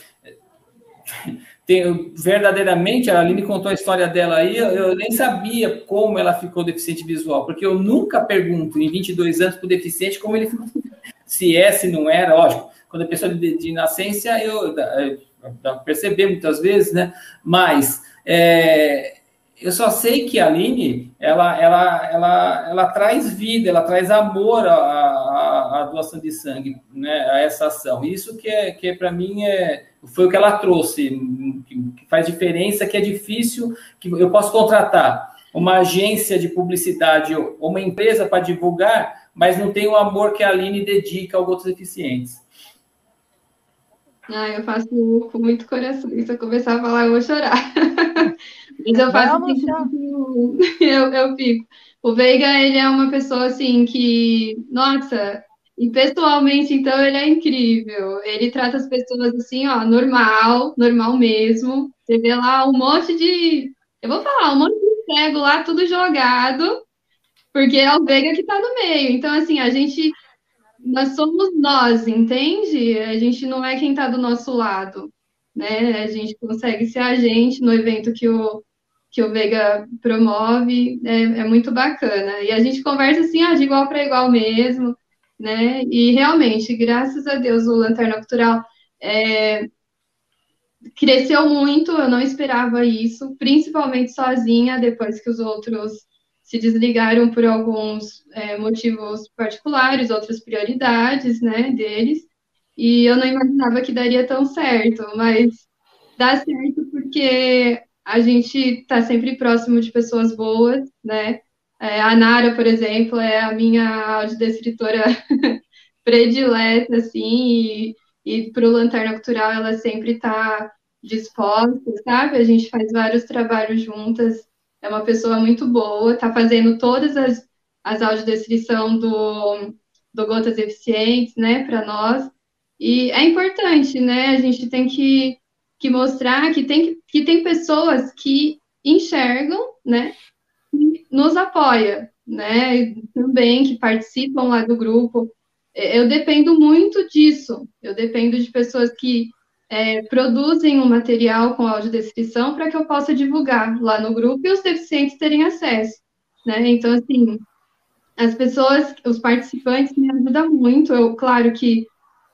verdadeiramente, a Aline contou a história dela aí, eu, eu, nem sabia como ela ficou deficiente visual, porque eu nunca pergunto em 22 anos para o deficiente como ele ficou, se é, se não era, lógico, quando a pessoa de, de nascença, eu, eu, eu perceber muitas vezes, né, mas é, eu só sei que a Aline, ela, ela, ela, ela traz vida, ela traz amor à, à, à doação de sangue, né, a essa ação, isso que é, que é para mim, é foi o que ela trouxe, que faz diferença, que é difícil, que eu posso contratar uma agência de publicidade ou uma empresa para divulgar, mas não tem o amor que a Aline dedica aos outros eficientes. Ah, eu faço com muito coração. Se eu começar a falar, eu vou chorar. mas eu faço assim, eu, eu fico. O Veiga, ele é uma pessoa assim que, nossa, e pessoalmente, então, ele é incrível. Ele trata as pessoas assim, ó, normal, normal mesmo. Você vê lá um monte de. Eu vou falar, um monte de cego lá, tudo jogado, porque é o Veiga que tá no meio. Então, assim, a gente. Nós somos nós, entende? A gente não é quem tá do nosso lado, né? A gente consegue ser a gente no evento que o, que o Veiga promove, é, é muito bacana. E a gente conversa assim, ah, de igual para igual mesmo né? E realmente, graças a Deus, o Lanterna Cultural é, cresceu muito, eu não esperava isso, principalmente sozinha, depois que os outros se desligaram por alguns é, motivos particulares, outras prioridades, né, deles. E eu não imaginava que daria tão certo, mas dá certo porque a gente está sempre próximo de pessoas boas, né? É, a Nara, por exemplo, é a minha audiodescritora predileta, assim, e, e para o Lanterna Cultural ela sempre está disposta, sabe? A gente faz vários trabalhos juntas, é uma pessoa muito boa, está fazendo todas as, as audiodescrição do, do Gotas Eficientes, né, para nós, e é importante, né, a gente tem que, que mostrar que tem, que tem pessoas que enxergam, né, e nos apoia, né, também que participam lá do grupo, eu dependo muito disso, eu dependo de pessoas que é, produzem um material com audiodescrição para que eu possa divulgar lá no grupo e os deficientes terem acesso, né? Então, assim, as pessoas, os participantes me ajudam muito. Eu, claro que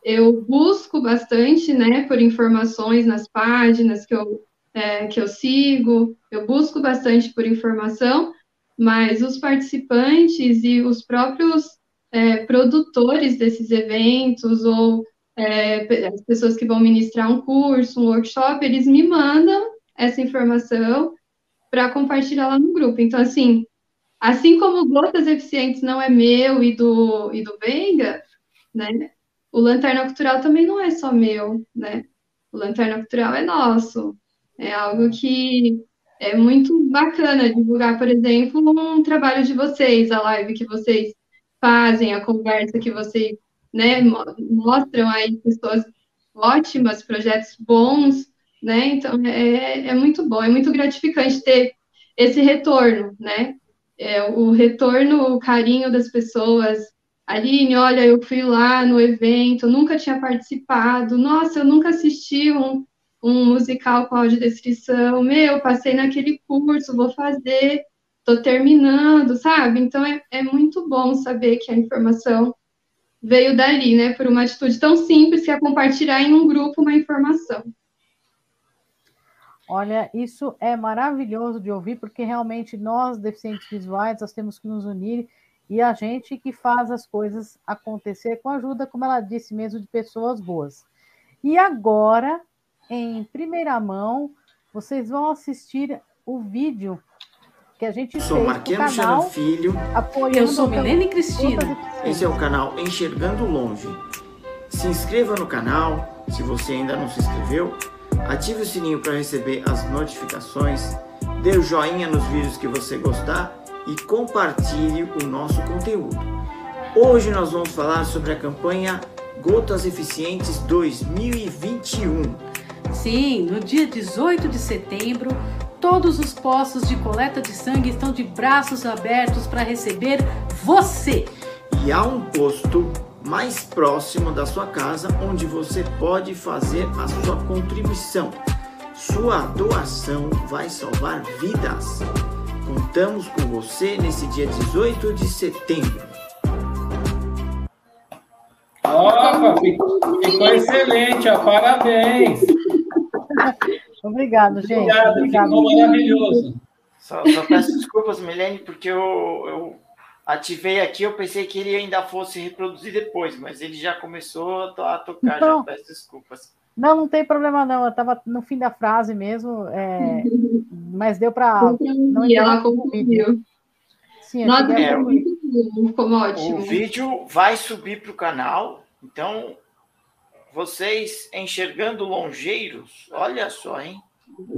eu busco bastante, né, por informações nas páginas que eu, é, que eu sigo, eu busco bastante por informação, mas os participantes e os próprios é, produtores desses eventos ou é, as pessoas que vão ministrar um curso, um workshop, eles me mandam essa informação para compartilhar lá no grupo. Então, assim, assim como Gotas Eficientes não é meu e do, e do Venga, né, o Lanterna Cultural também não é só meu, né? O Lanterna Cultural é nosso. É algo que é muito bacana divulgar, por exemplo, um trabalho de vocês, a live que vocês fazem, a conversa que vocês né, mostram aí pessoas ótimas, projetos bons, né? Então é, é muito bom, é muito gratificante ter esse retorno, né? É, o retorno, o carinho das pessoas. Aline, olha, eu fui lá no evento, nunca tinha participado. Nossa, eu nunca assisti um, um musical com audiodescrição. Meu, passei naquele curso, vou fazer, estou terminando, sabe? Então é, é muito bom saber que a informação veio dali, né? Por uma atitude tão simples que é compartilhar em um grupo uma informação. Olha, isso é maravilhoso de ouvir, porque realmente nós, deficientes visuais, nós temos que nos unir e a gente que faz as coisas acontecer com a ajuda, como ela disse mesmo, de pessoas boas. E agora, em primeira mão, vocês vão assistir o vídeo que a gente sou Marqueno Charan Filho. Eu sou Milene Cristina. Esse é o canal Enxergando Longe. Se inscreva no canal, se você ainda não se inscreveu. Ative o sininho para receber as notificações. Dê o joinha nos vídeos que você gostar e compartilhe o nosso conteúdo. Hoje nós vamos falar sobre a campanha Gotas Eficientes 2021. Sim, no dia 18 de setembro, Todos os postos de coleta de sangue estão de braços abertos para receber você. E há um posto mais próximo da sua casa onde você pode fazer a sua contribuição. Sua doação vai salvar vidas. Contamos com você nesse dia 18 de setembro. Opa, ficou excelente, ó, parabéns. Obrigado, gente. Obrigado, Obrigado. ficou maravilhoso. Só, só peço desculpas, Milene, porque eu, eu ativei aqui, eu pensei que ele ainda fosse reproduzir depois, mas ele já começou a tocar, então, já peço desculpas. Não, não tem problema não, eu estava no fim da frase mesmo, é, mas deu para não E ela concluiu. Sim, Nossa, é, muito bom, ficou ótimo. O vídeo vai subir para o canal, então vocês enxergando longeiros, olha só, hein?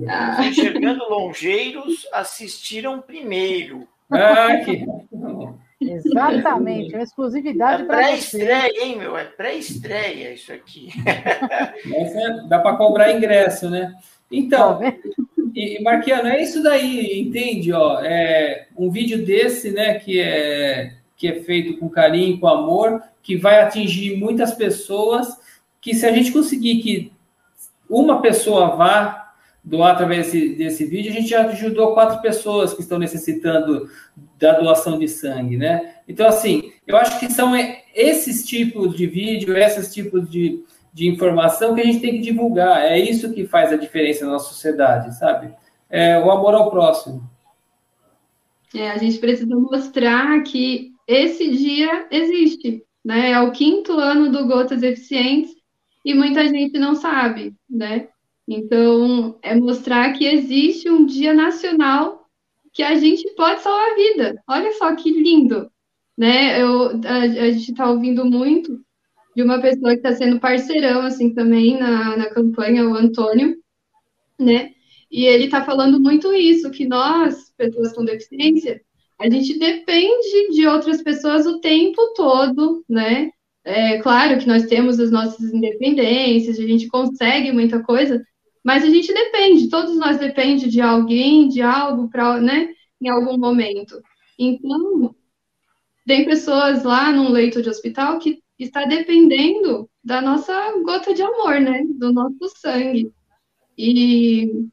Ah. Enxergando longeiros assistiram primeiro. Ah, que... Exatamente, uma exclusividade é pré-estreia, hein, meu? É pré-estreia isso aqui. É, dá para cobrar ingresso, né? Então, tá e, Marquiano, é isso daí, entende? Ó, é um vídeo desse, né, que é, que é feito com carinho, com amor, que vai atingir muitas pessoas que se a gente conseguir que uma pessoa vá doar através desse, desse vídeo, a gente já ajudou quatro pessoas que estão necessitando da doação de sangue, né? Então, assim, eu acho que são esses tipos de vídeo, esses tipos de, de informação que a gente tem que divulgar. É isso que faz a diferença na nossa sociedade, sabe? É o amor ao próximo. É, a gente precisa mostrar que esse dia existe, né? É o quinto ano do Gotas Eficientes e muita gente não sabe, né? Então, é mostrar que existe um dia nacional que a gente pode salvar a vida. Olha só que lindo, né? Eu, a, a gente está ouvindo muito de uma pessoa que está sendo parceirão, assim, também na, na campanha, o Antônio, né? E ele está falando muito isso, que nós, pessoas com deficiência, a gente depende de outras pessoas o tempo todo, né? É claro que nós temos as nossas independências, a gente consegue muita coisa, mas a gente depende, todos nós depende de alguém, de algo para, né, em algum momento. Então, tem pessoas lá num leito de hospital que está dependendo da nossa gota de amor, né, do nosso sangue. E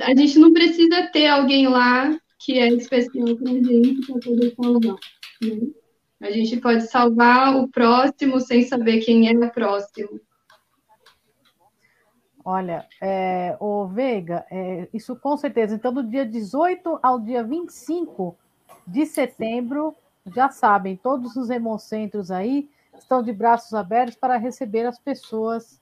a gente não precisa ter alguém lá que é especial para a gente para poder salvar. Né? A gente pode salvar o próximo sem saber quem é o próximo. Olha, é, o Veiga, é, isso com certeza. Então, do dia 18 ao dia 25 de setembro, já sabem, todos os hemocentros aí estão de braços abertos para receber as pessoas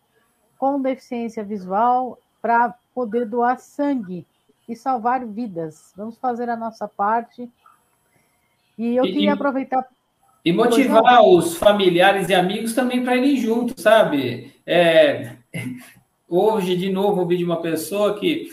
com deficiência visual para poder doar sangue e salvar vidas. Vamos fazer a nossa parte. E eu e, queria aproveitar. E motivar os familiares e amigos também para irem juntos, sabe? É, hoje, de novo, ouvi de uma pessoa que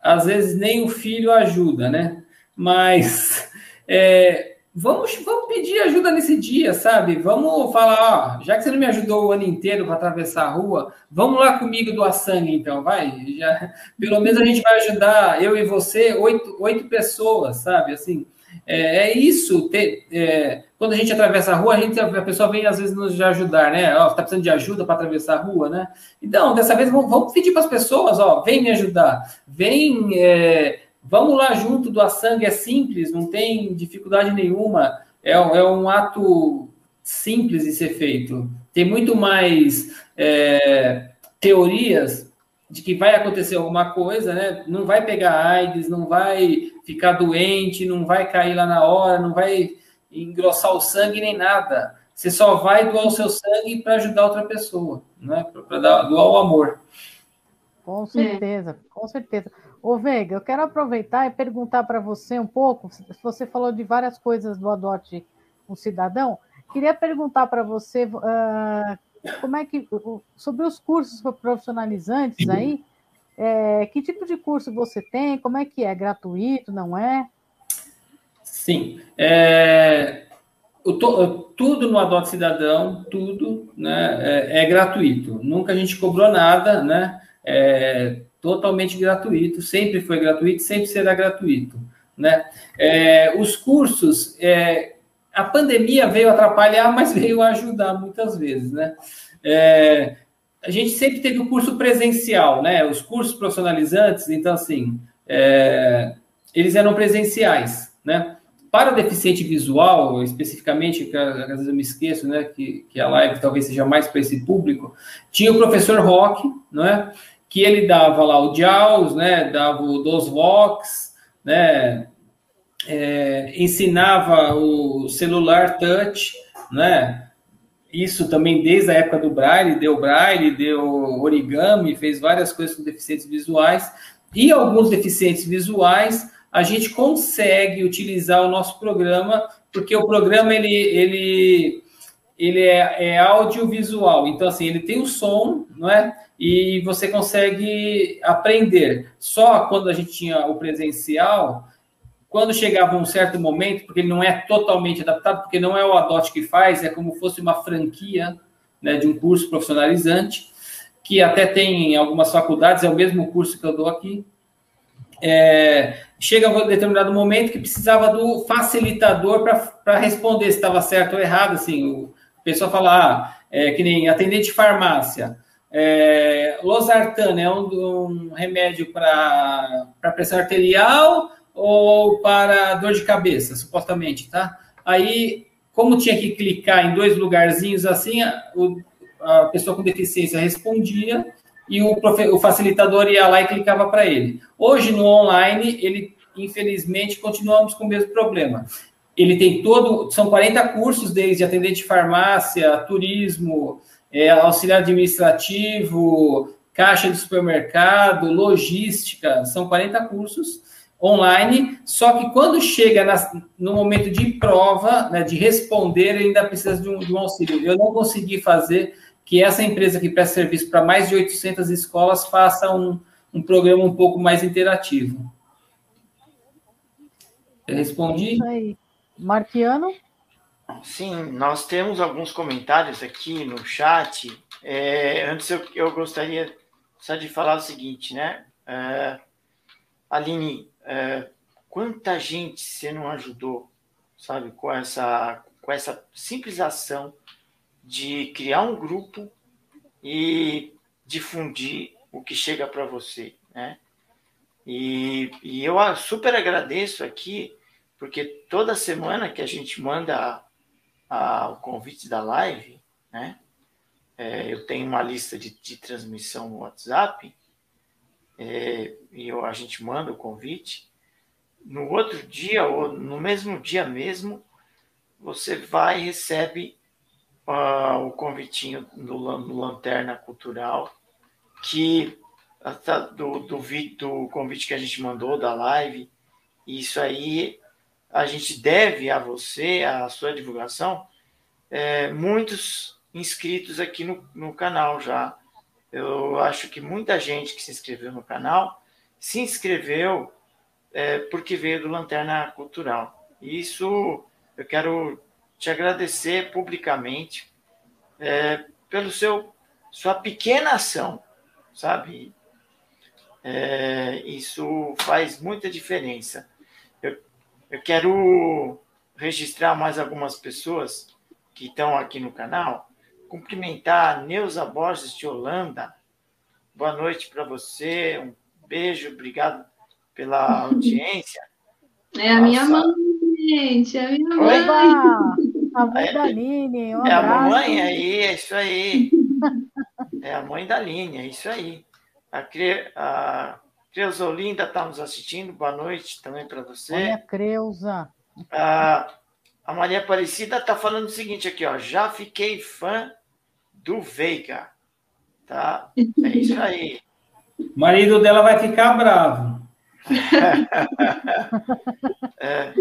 às vezes nem o filho ajuda, né? Mas é, Vamos, vamos pedir ajuda nesse dia, sabe? Vamos falar, ó, já que você não me ajudou o ano inteiro para atravessar a rua, vamos lá comigo doar sangue, então, vai. Já, pelo menos a gente vai ajudar, eu e você, oito, oito pessoas, sabe? Assim, é, é isso. Ter, é, quando a gente atravessa a rua, a, gente, a pessoa vem às vezes nos ajudar, né? Ó, tá precisando de ajuda para atravessar a rua, né? Então, dessa vez vamos, vamos pedir para as pessoas, ó, vem me ajudar, vem. É, Vamos lá junto, doar sangue é simples, não tem dificuldade nenhuma. É, é um ato simples de ser feito. Tem muito mais é, teorias de que vai acontecer alguma coisa, né? Não vai pegar AIDS, não vai ficar doente, não vai cair lá na hora, não vai engrossar o sangue nem nada. Você só vai doar o seu sangue para ajudar outra pessoa, né? Para doar o amor. Com certeza, é. com certeza. Ô, Veiga, eu quero aproveitar e perguntar para você um pouco. Você falou de várias coisas do Adote um Cidadão. Queria perguntar para você uh, como é que sobre os cursos profissionalizantes aí. É, que tipo de curso você tem? Como é que é? Gratuito? Não é? Sim. É, tudo no Adote Cidadão, tudo né, é, é, gratuito. Nunca a gente cobrou nada, né? É, totalmente gratuito, sempre foi gratuito, sempre será gratuito. Né? É, os cursos, é, a pandemia veio atrapalhar, mas veio ajudar muitas vezes. Né? É, a gente sempre teve o curso presencial, né? os cursos profissionalizantes, então, assim, é, eles eram presenciais. Né? Para o deficiente visual, especificamente, que às vezes eu me esqueço, né, que, que a live talvez seja mais para esse público, tinha o professor Rock, não é? que ele dava lá o JAWS, né, dava o DOSVOX, né, é, ensinava o celular touch, né, isso também desde a época do Braille, deu Braille, deu origami, fez várias coisas com deficientes visuais, e alguns deficientes visuais, a gente consegue utilizar o nosso programa, porque o programa, ele, ele, ele é, é audiovisual, então, assim, ele tem o som, não é? e você consegue aprender. Só quando a gente tinha o presencial, quando chegava um certo momento, porque ele não é totalmente adaptado, porque não é o Adot que faz, é como fosse uma franquia né, de um curso profissionalizante, que até tem em algumas faculdades, é o mesmo curso que eu dou aqui. É, chega um determinado momento que precisava do facilitador para responder se estava certo ou errado. Assim, o pessoal fala, ah, é, que nem atendente de farmácia. É, losartana é um, um remédio para pressão arterial ou para dor de cabeça, supostamente, tá? Aí, como tinha que clicar em dois lugarzinhos assim, a, a pessoa com deficiência respondia e o, o facilitador ia lá e clicava para ele. Hoje, no online, ele infelizmente, continuamos com o mesmo problema. Ele tem todo, são 40 cursos, desde atendente de farmácia, turismo, é, auxiliar administrativo, caixa de supermercado, logística, são 40 cursos online, só que quando chega na, no momento de prova, né, de responder, ele ainda precisa de um, de um auxílio. Eu não consegui fazer que essa empresa que presta serviço para mais de 800 escolas faça um, um programa um pouco mais interativo. Eu respondi? Isso aí. Marquiano? Sim, nós temos alguns comentários aqui no chat. É, antes eu, eu, gostaria só de falar o seguinte, né? É, Aline, é, quanta gente você não ajudou, sabe, com essa, com essa simples ação de criar um grupo e difundir o que chega para você, né? E, e, eu super agradeço aqui, porque toda semana que a gente manda a, a, o convite da live, né? É, eu tenho uma lista de, de transmissão no WhatsApp, é, e a gente manda o convite, no outro dia, ou no mesmo dia mesmo, você vai e recebe uh, o convitinho do, Lanterna Cultural, que do, do, do convite que a gente mandou, da live, isso aí a gente deve a você, a sua divulgação, é, muitos inscritos aqui no, no canal já. Eu acho que muita gente que se inscreveu no canal se inscreveu é, porque veio do Lanterna Cultural. E isso eu quero te agradecer publicamente é, pelo seu sua pequena ação, sabe? É, isso faz muita diferença. Eu, eu quero registrar mais algumas pessoas que estão aqui no canal cumprimentar a Neuza Borges de Holanda. Boa noite para você, um beijo, obrigado pela audiência. É a Nossa. minha mãe, gente, é a minha mãe. A mãe da Aline, um É a mamãe aí, é isso aí. É a mãe da Aline, é isso aí. A, Cre... a Creusolinda está nos assistindo, boa noite também para você. Olha, Creuza. A, a Maria Aparecida está falando o seguinte aqui, ó, já fiquei fã do Veiga. Tá? É isso aí. O marido dela vai ficar bravo. é,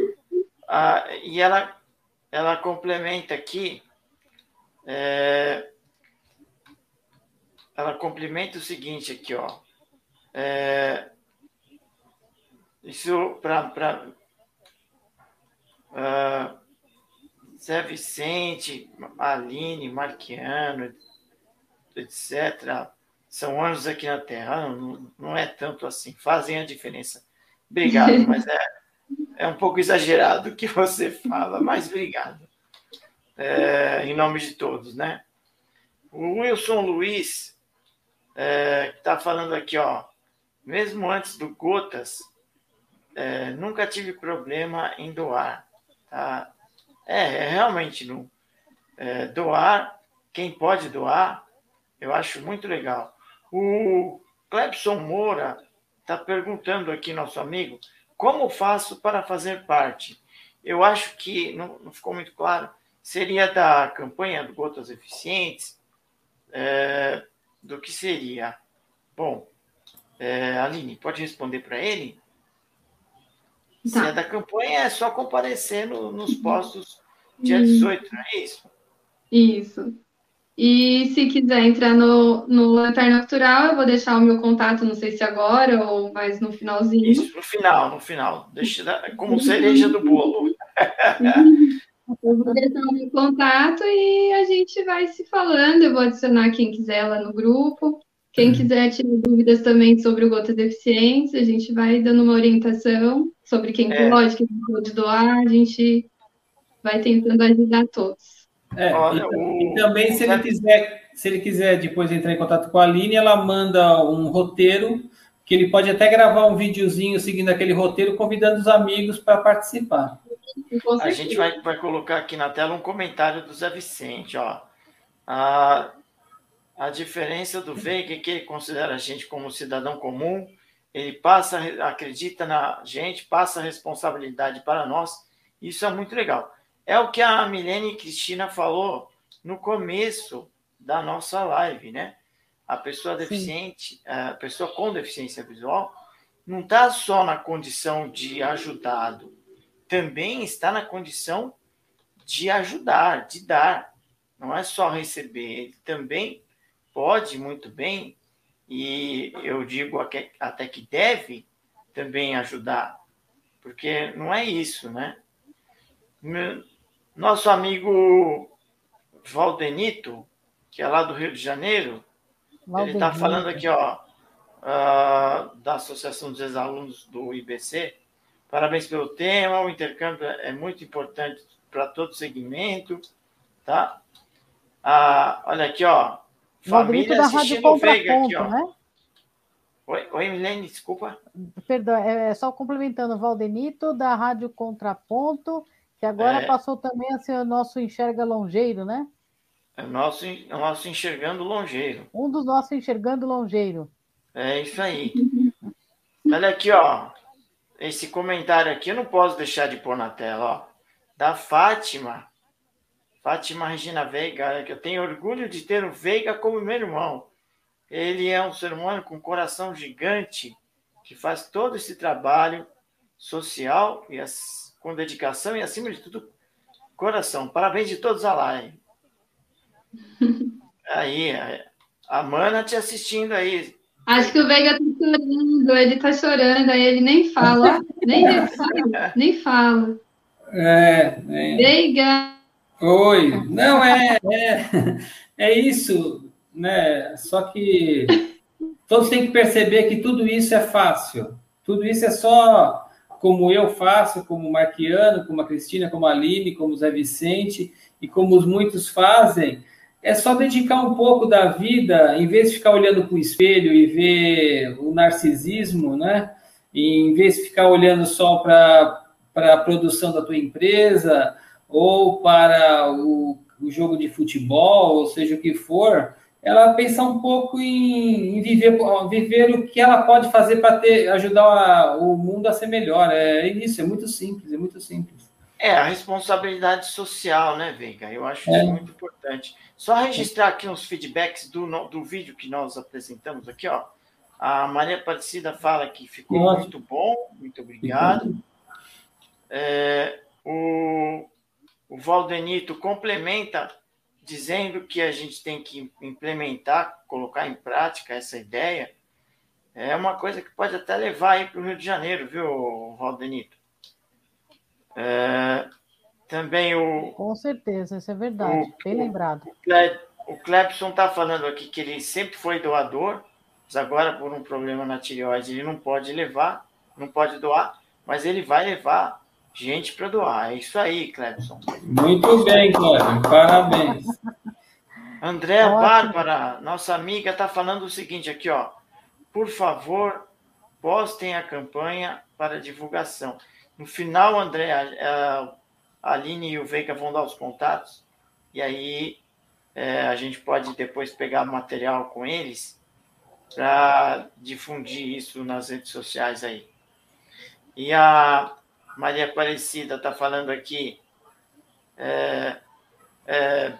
a, e ela, ela complementa aqui. É, ela complementa o seguinte aqui, ó. É, isso para uh, Zé Vicente, Aline, Marquiano, etc., são anos aqui na Terra, não, não é tanto assim, fazem a diferença. Obrigado, mas é, é um pouco exagerado o que você fala, mas obrigado. É, em nome de todos, né? O Wilson Luiz é, está falando aqui, ó, mesmo antes do Gotas, é, nunca tive problema em doar, tá? É, é realmente não. É, doar, quem pode doar, eu acho muito legal. O Clebson Moura está perguntando aqui, nosso amigo, como faço para fazer parte? Eu acho que não, não ficou muito claro. Seria da campanha do Gotas Eficientes? É, do que seria? Bom, é, Aline, pode responder para ele? Tá. Da campanha, é só comparecer no, nos postos dia 18, não é isso? Isso. E se quiser entrar no, no Lanterna Natural, eu vou deixar o meu contato, não sei se agora ou mais no finalzinho. Isso, no final, no final. Deixa como cereja do bolo. Eu vou deixar o meu contato e a gente vai se falando. Eu vou adicionar quem quiser lá no grupo. Quem uhum. quiser tirar dúvidas também sobre o Gotas Deficientes, a gente vai dando uma orientação sobre quem é. pode, quem pode doar, a gente vai tentando ajudar todos. É, Olha, e, e, também se ele quiser, se ele quiser depois entrar em contato com a Aline, ela manda um roteiro que ele pode até gravar um videozinho seguindo aquele roteiro, convidando os amigos para participar. A gente vai, vai colocar aqui na tela um comentário do Zé Vicente, ó. A, a diferença do Veiga é que ele considera a gente como cidadão comum ele passa, acredita na gente, passa a responsabilidade para nós. Isso é muito legal. É o que a Milene Cristina falou no começo da nossa live, né? A pessoa deficiente, Sim. a pessoa com deficiência visual, não está só na condição de ajudado, também está na condição de ajudar, de dar. Não é só receber, ele também pode muito bem, e eu digo até que deve também ajudar, porque não é isso, né? Nosso amigo Valdenito, que é lá do Rio de Janeiro, ele está falando aqui, ó, uh, da Associação dos Ex-Alunos do IBC. Parabéns pelo tema, o intercâmbio é muito importante para todo segmento, tá? Ah, olha aqui, ó, família assistindo o Veiga aqui, ó. Né? Oi, oi, Milene, desculpa. Perdão, é, é só complementando, Valdenito, da Rádio Contraponto, que agora é... passou também a ser o nosso Enxerga Longeiro, né? É o nosso, é o nosso Enxergando Longeiro. Um dos nossos Enxergando Longeiro. É isso aí. Olha aqui, ó. Esse comentário aqui eu não posso deixar de pôr na tela, ó. Da Fátima. Fátima Regina Veiga, que eu tenho orgulho de ter o Veiga como meu irmão. Ele é um ser humano com um coração gigante que faz todo esse trabalho social e as, com dedicação e, acima de tudo, coração. Parabéns de todos a live. Aí, a Mana te assistindo aí. Acho que o Veiga tá chorando, ele tá chorando, aí ele nem fala, nem, nem fala. É, é. Veiga. Oi, não, é, é, é isso, né? Só que todos têm que perceber que tudo isso é fácil. Tudo isso é só como eu faço, como o Marquiano, como a Cristina, como a Aline, como o Zé Vicente, e como os muitos fazem, é só dedicar um pouco da vida, em vez de ficar olhando para o espelho e ver o narcisismo, né? E em vez de ficar olhando só para a produção da tua empresa ou para o, o, jogo de futebol, ou seja o que for, ela pensar um pouco em, em viver, viver o que ela pode fazer para ajudar a, o mundo a ser melhor. É isso, é muito simples, é muito simples. É, a responsabilidade social, né, Veiga? Eu acho é. isso muito importante. Só registrar aqui uns feedbacks do, do vídeo que nós apresentamos aqui, ó. A Maria Aparecida fala que ficou Nossa. muito bom, muito obrigado. É, o, o Valdenito complementa dizendo que a gente tem que implementar, colocar em prática essa ideia. É uma coisa que pode até levar aí para o Rio de Janeiro, viu, Valdenito? É, também o. Com certeza, isso é verdade, o, bem lembrado. O Clepson está falando aqui que ele sempre foi doador, mas agora, por um problema na tireoide, ele não pode levar, não pode doar, mas ele vai levar gente para doar. É isso aí, Clepson. Muito bem, Clepson, parabéns. Andréa Bárbara, nossa amiga, está falando o seguinte aqui, ó. Por favor, postem a campanha para divulgação. No final, André, a, Aline e o Veiga vão dar os contatos, e aí é, a gente pode depois pegar material com eles para difundir isso nas redes sociais aí. E a Maria Aparecida está falando aqui, é, é,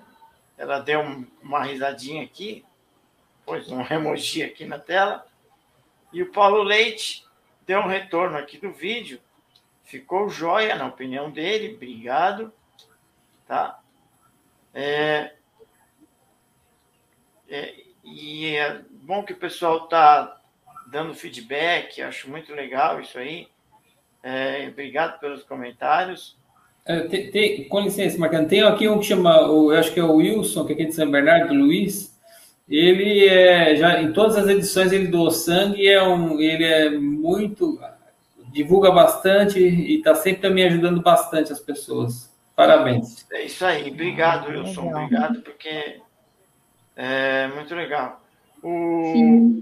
ela deu uma risadinha aqui, pôs um emoji aqui na tela, e o Paulo Leite deu um retorno aqui do vídeo, ficou jóia na opinião dele, obrigado. Tá? É, é, e é bom que o pessoal está dando feedback, acho muito legal isso aí. É, obrigado pelos comentários. É, tem, tem, com licença, Marcano, tem aqui um que chama, eu acho que é o Wilson, que é aqui de São Bernardo, Luiz. Ele é, já em todas as edições ele doou sangue, é um, ele é muito divulga bastante e está sempre também ajudando bastante as pessoas. Parabéns. É isso aí. Obrigado, Wilson. Obrigado, porque é muito legal. O,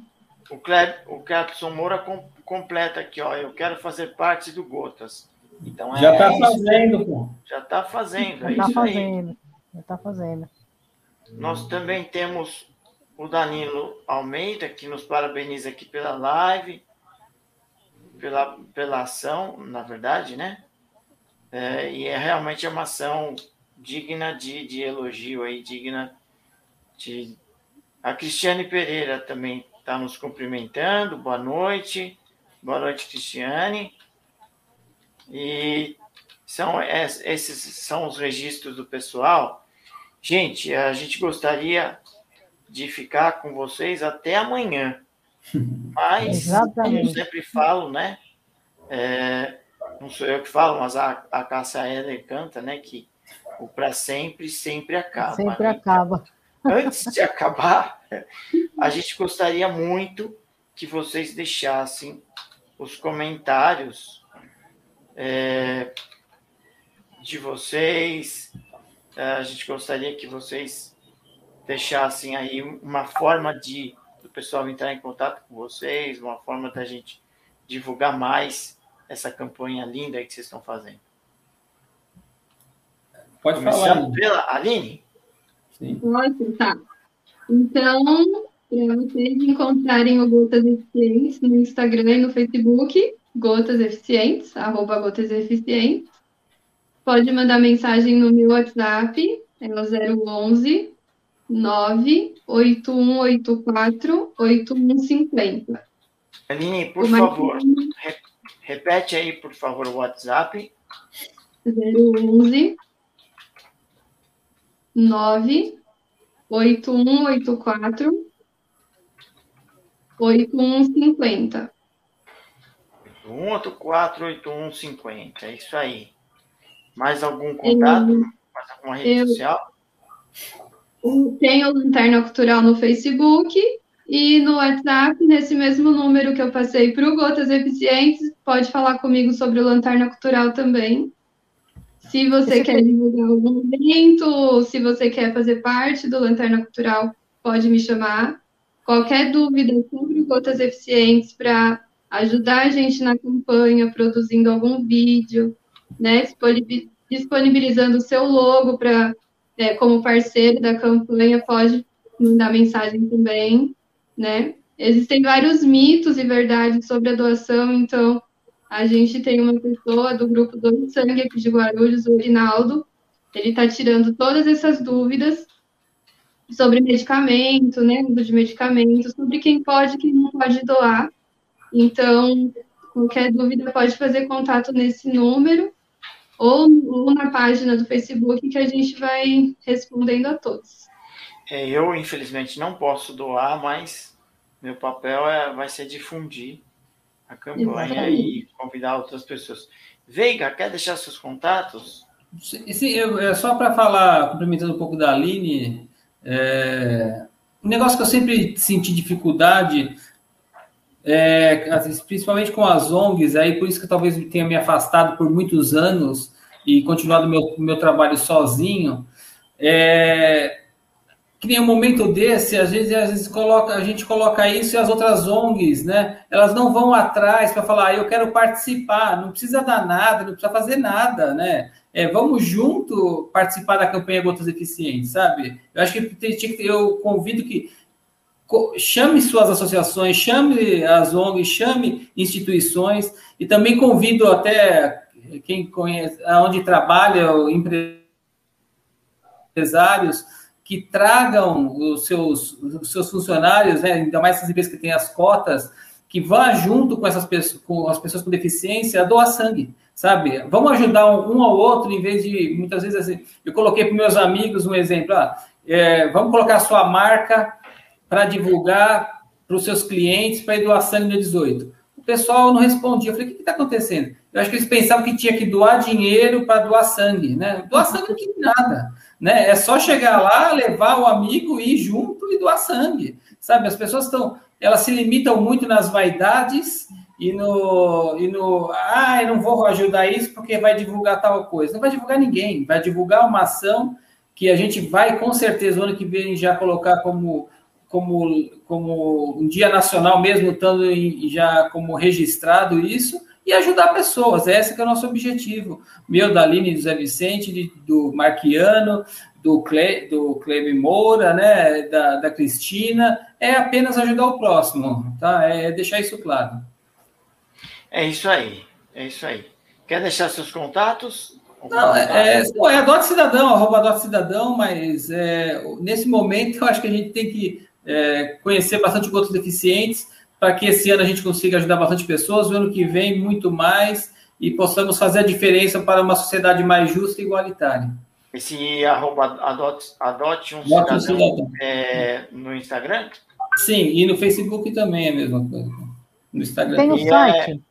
o, Cleb, o Clepson Moura completa aqui, ó. Eu quero fazer parte do Gotas. Então, é, já está fazendo, pô. Já está fazendo. Já está fazendo. Já está fazendo. Nós também temos o Danilo Almeida, que nos parabeniza aqui pela live. pela, pela ação, na verdade, né? É, e é realmente uma ação digna de, de elogio aí, digna de. A Cristiane Pereira também está nos cumprimentando. Boa noite. Boa noite, Cristiane. E são esses são os registros do pessoal. Gente, a gente gostaria de ficar com vocês até amanhã. Mas, Exatamente. como eu sempre falo, né? É, não sou eu que falo, mas a, a Cássia Heller canta, né? Que o para sempre sempre acaba. Sempre né? acaba. Antes de acabar, a gente gostaria muito que vocês deixassem os comentários é, de vocês. É, a gente gostaria que vocês deixassem aí uma forma de do pessoal entrar em contato com vocês, uma forma da gente divulgar mais essa campanha linda que vocês estão fazendo. Pode Começando falar. pela Aline? Sim. Pode, tá. Então, para vocês encontrarem o Gotas Eficientes no Instagram e no Facebook, Gotas Eficientes, arroba Gotas Eficientes. Pode mandar mensagem no meu WhatsApp, é o 011 98184 8150. Aline, por favor, repete aí, por favor, o WhatsApp. 011 98184 8150. 8184 8150, é isso aí. Mais algum contato? Eu, Mais alguma rede eu, social? Tem o Lanterna Cultural no Facebook e no WhatsApp, nesse mesmo número que eu passei para o Gotas Eficientes, pode falar comigo sobre o Lanterna Cultural também. Se você quer divulgar algum evento, se você quer fazer parte do Lanterna Cultural, pode me chamar. Qualquer dúvida sobre Gotas Eficientes para ajudar a gente na campanha, produzindo algum vídeo, né, disponibilizando o seu logo para é, como parceiro da campanha, pode mandar mensagem também, né? Existem vários mitos e verdades sobre a doação, então a gente tem uma pessoa do grupo do Sangue aqui de Guarulhos, o Rinaldo, ele está tirando todas essas dúvidas sobre medicamento, né, uso de medicamentos, sobre quem pode e quem não pode doar. Então, qualquer dúvida pode fazer contato nesse número ou, ou na página do Facebook que a gente vai respondendo a todos. É, eu, infelizmente, não posso doar, mas meu papel é, vai ser difundir a campanha Exatamente. e convidar outras pessoas. Veiga, quer deixar seus contatos? Sim, eu, é só para falar, complementando um pouco da Aline, é, um negócio que eu sempre senti dificuldade, é, principalmente com as ONGs, aí por isso que talvez tenha me afastado por muitos anos e continuado meu, meu trabalho sozinho, é, que nem um momento desse, às vezes, às vezes coloca, a gente coloca isso e as outras ONGs, né? Elas não vão atrás para falar, ah, eu quero participar, não precisa dar nada, não precisa fazer nada, né? É, vamos junto participar da campanha Gotas Eficientes, sabe? Eu acho que eu convido que chame suas associações, chame as ONGs, chame instituições e também convido até quem conhece, onde trabalha empresários que tragam os seus, os seus funcionários, né, ainda mais essas empresas que têm as cotas, que vá junto com essas pessoas, com as pessoas com deficiência, doar sangue, sabe? Vamos ajudar um, ao outro, em vez de, muitas vezes, assim, eu coloquei para meus amigos um exemplo, ah, é, vamos colocar a sua marca para divulgar para os seus clientes para ir doar sangue no 18. O pessoal não respondia. Eu falei, o que está acontecendo? Eu acho que eles pensavam que tinha que doar dinheiro para doar sangue, né? Doar sangue não quer nada, né? É só chegar lá, levar o amigo, ir junto e doar sangue, sabe? As pessoas estão, elas se limitam muito nas vaidades e no, e no, ah, eu não vou ajudar isso porque vai divulgar tal coisa. Não vai divulgar ninguém, vai divulgar uma ação que a gente vai com certeza o ano que vem já colocar como como, como um dia nacional mesmo, estando em, já como registrado isso, e ajudar pessoas. Esse é o nosso objetivo. Meu, da Aline, do Vicente, de, do Marquiano, do, Cle, do Clebe Moura, né, da, da Cristina, é apenas ajudar o próximo, tá? É deixar isso claro. É isso aí, é isso aí. Quer deixar seus contatos? Não, é, é, é Adote Cidadão, arroba Adote Cidadão, mas é, nesse momento eu acho que a gente tem que é, conhecer bastante outros deficientes para que esse ano a gente consiga ajudar bastante pessoas, o ano que vem muito mais e possamos fazer a diferença para uma sociedade mais justa e igualitária. Esse arroba adote, adote um cidadão, um cidadão. É, no Instagram? Sim, e no Facebook também é a mesma coisa. No Instagram. Tem o um site?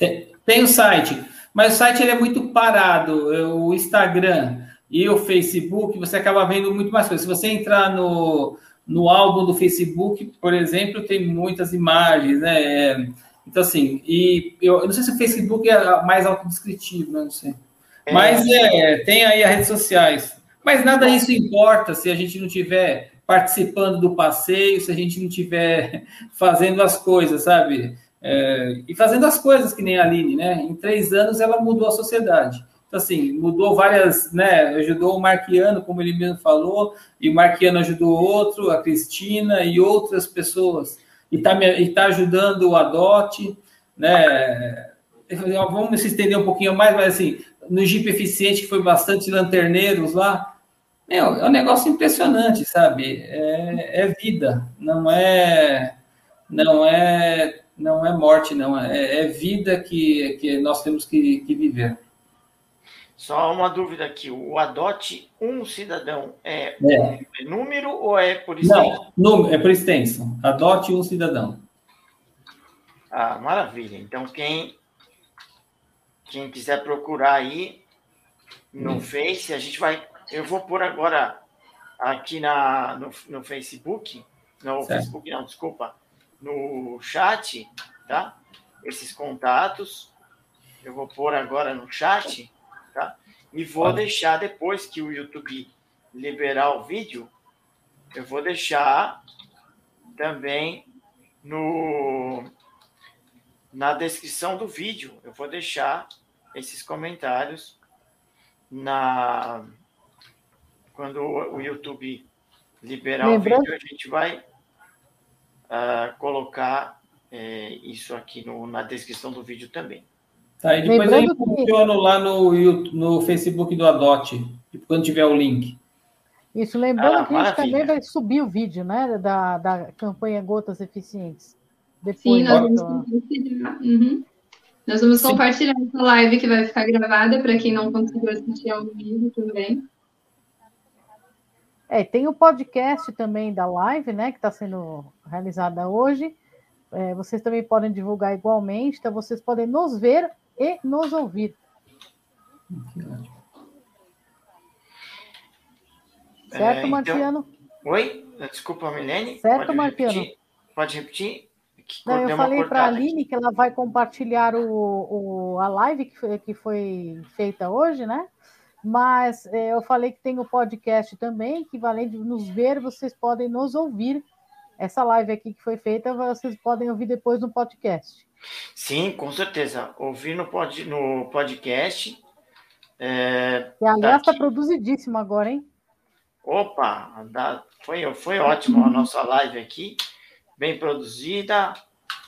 É... Tem, tem o site, mas o site ele é muito parado. O Instagram e o Facebook, você acaba vendo muito mais coisas. Se você entrar no, no álbum do Facebook, por exemplo, tem muitas imagens, né? É, então, assim, e eu, eu, não sei se o Facebook é mais autodescritivo, né? não sei. É. Mas é, tem aí as redes sociais. Mas nada disso importa se a gente não tiver participando do passeio, se a gente não tiver fazendo as coisas, sabe? É, e fazendo as coisas que nem a Aline, né? Em três anos ela mudou a sociedade. Então, assim, mudou várias, né? Ajudou o Marquiano, como ele mesmo falou, e o Marquiano ajudou outro, a Cristina e outras pessoas. E está tá ajudando o Adote, né? Vamos se estender um pouquinho mais, mas assim, no Jeep Eficiente, que foi bastante lanterneiros lá, meu, é um negócio impressionante, sabe? É, é vida, não é, não é, não é morte, não é, é vida que, que nós temos que, que viver. Só uma dúvida aqui: o adote um cidadão é, é. Um número ou é por extensão? Não, é por extensão. Adote um cidadão. Ah, maravilha. Então, quem, quem quiser procurar aí no hum. Face, a gente vai. Eu vou pôr agora aqui na, no, no Facebook. No certo. Facebook, não, desculpa. No chat, tá? Esses contatos. Eu vou pôr agora no chat tá? E vou deixar depois que o YouTube liberar o vídeo, eu vou deixar também no na descrição do vídeo, eu vou deixar esses comentários na quando o YouTube liberar Lembrando... o vídeo, a gente vai uh, colocar é, isso aqui no, na descrição do vídeo também. Tá, e depois Lembrando eu funciono que... lá no, no Facebook do Adote, quando tiver o link. Isso, lembrando ah, que a gente também vai subir o vídeo, né, da, da campanha Gotas Eficientes. Depois, Sim, nós vamos compartilhar. Uhum. Nós vamos compartilhar essa live que vai ficar gravada para quem não conseguiu assistir ao vivo também. É, tem o podcast também da live, né, que está sendo realizada hoje. É, vocês também podem divulgar igualmente, então vocês podem nos ver e nos ouvir. Certo, é, então... Marciano? Oi? Desculpa, Milene. Certo, Pode? Repetir? Pode repetir? Não, eu falei para a Aline que ela vai compartilhar o, o, a live que foi, que foi feita hoje, né? Mas é, eu falei que tem o podcast também, que além de nos ver, vocês podem nos ouvir. Essa live aqui que foi feita, vocês podem ouvir depois no podcast. Sim, com certeza. Ouvir no, pod, no podcast. É, e aliás, está produzidíssimo agora, hein? Opa, foi, foi ótimo a nossa live aqui. Bem produzida,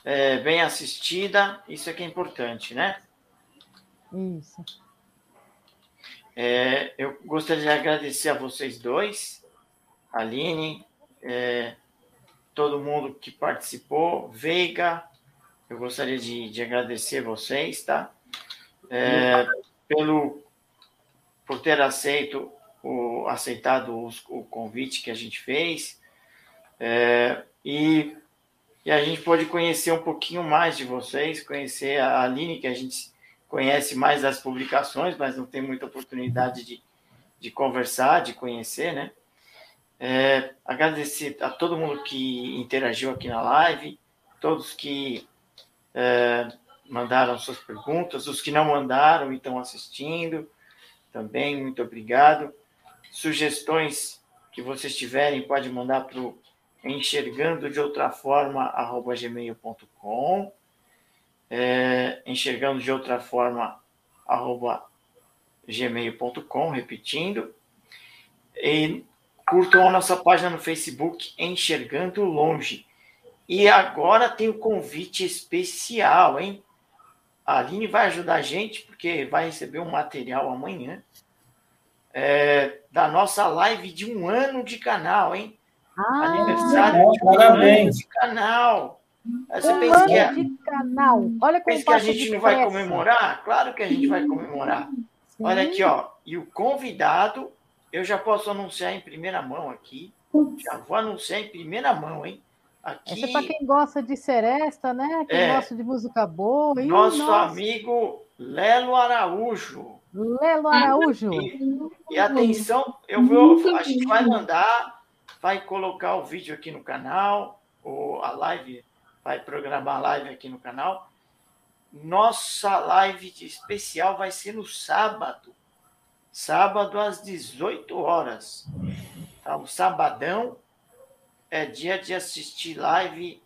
é, bem assistida. Isso é que é importante, né? Isso. É, eu gostaria de agradecer a vocês dois, Aline, é, todo mundo que participou, Veiga, eu gostaria de, de agradecer vocês, tá? É, pelo por ter aceito o aceitado os, o convite que a gente fez é, e, e a gente pode conhecer um pouquinho mais de vocês, conhecer a Aline que a gente conhece mais das publicações, mas não tem muita oportunidade de, de conversar, de conhecer, né? É, agradecer a todo mundo que interagiu aqui na live, todos que é, mandaram suas perguntas, os que não mandaram e estão assistindo, também, muito obrigado. Sugestões que vocês tiverem, pode mandar para o enxergando de outra forma, arroba gmail.com, é, enxergando de outra forma, arroba gmail.com, repetindo. E curtam a nossa página no Facebook, Enxergando Longe. E agora tem o um convite especial, hein? A Aline vai ajudar a gente, porque vai receber um material amanhã é, da nossa live de um ano de canal, hein? Ah, Aniversário de um parabéns. ano de canal. Aí Você um pensa que, é- de canal. Olha pensa que a gente não vai comemorar? Claro que a gente vai comemorar. Sim. Olha aqui, ó. E o convidado, eu já posso anunciar em primeira mão aqui. Já vou anunciar em primeira mão, hein? Aqui, Esse é para quem gosta de seresta, né? Quem É. gosta de música boa. Ih, nosso nossa, amigo Lelo Araújo. Lelo Araújo. E, e atenção, eu vou, a gente vai mandar, vai colocar o vídeo aqui no canal, ou a live, vai programar live aqui no canal. Nossa live especial vai ser no sábado. Sábado às 18 horas. Tá? O sabadão é dia de assistir live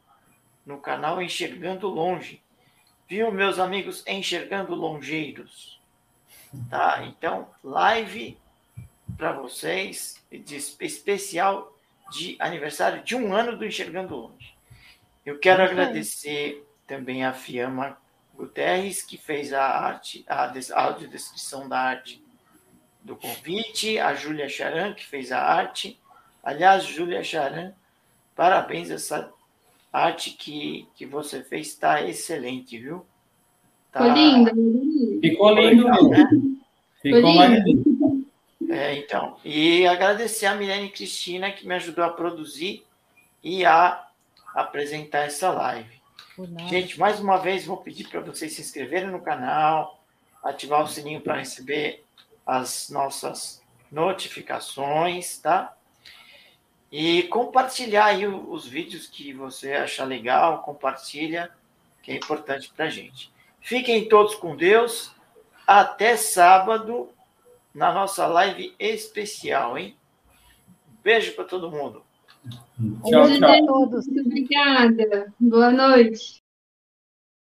no canal Enxergando Longe. Viu, meus amigos Enxergando Longeiros? Tá? Então, live para vocês de espe- especial de aniversário de um ano do Enxergando Longe. Eu quero aí. agradecer também a Fiamma Guterres, que fez a arte, a des- a audiodescrição da arte do convite, a Júlia Charan, que fez a arte. Aliás, Júlia Charan, parabéns, essa arte que, que você fez está excelente, viu? Tá- Ficou linda, né? Ficou lindo legal, mesmo. né? Ficou lindo. É, então, e agradecer a Milene Cristina que me ajudou a produzir e a apresentar essa live. Gente, mais uma vez vou pedir para vocês se inscreverem no canal, ativar o sininho para receber as nossas notificações, tá? E compartilhar aí os vídeos que você achar legal, compartilha, que é importante para a gente. Fiquem todos com Deus. Até sábado na nossa live especial, hein? Beijo para todo mundo. Tchau, tchau. para todos. Muito obrigada. Boa noite.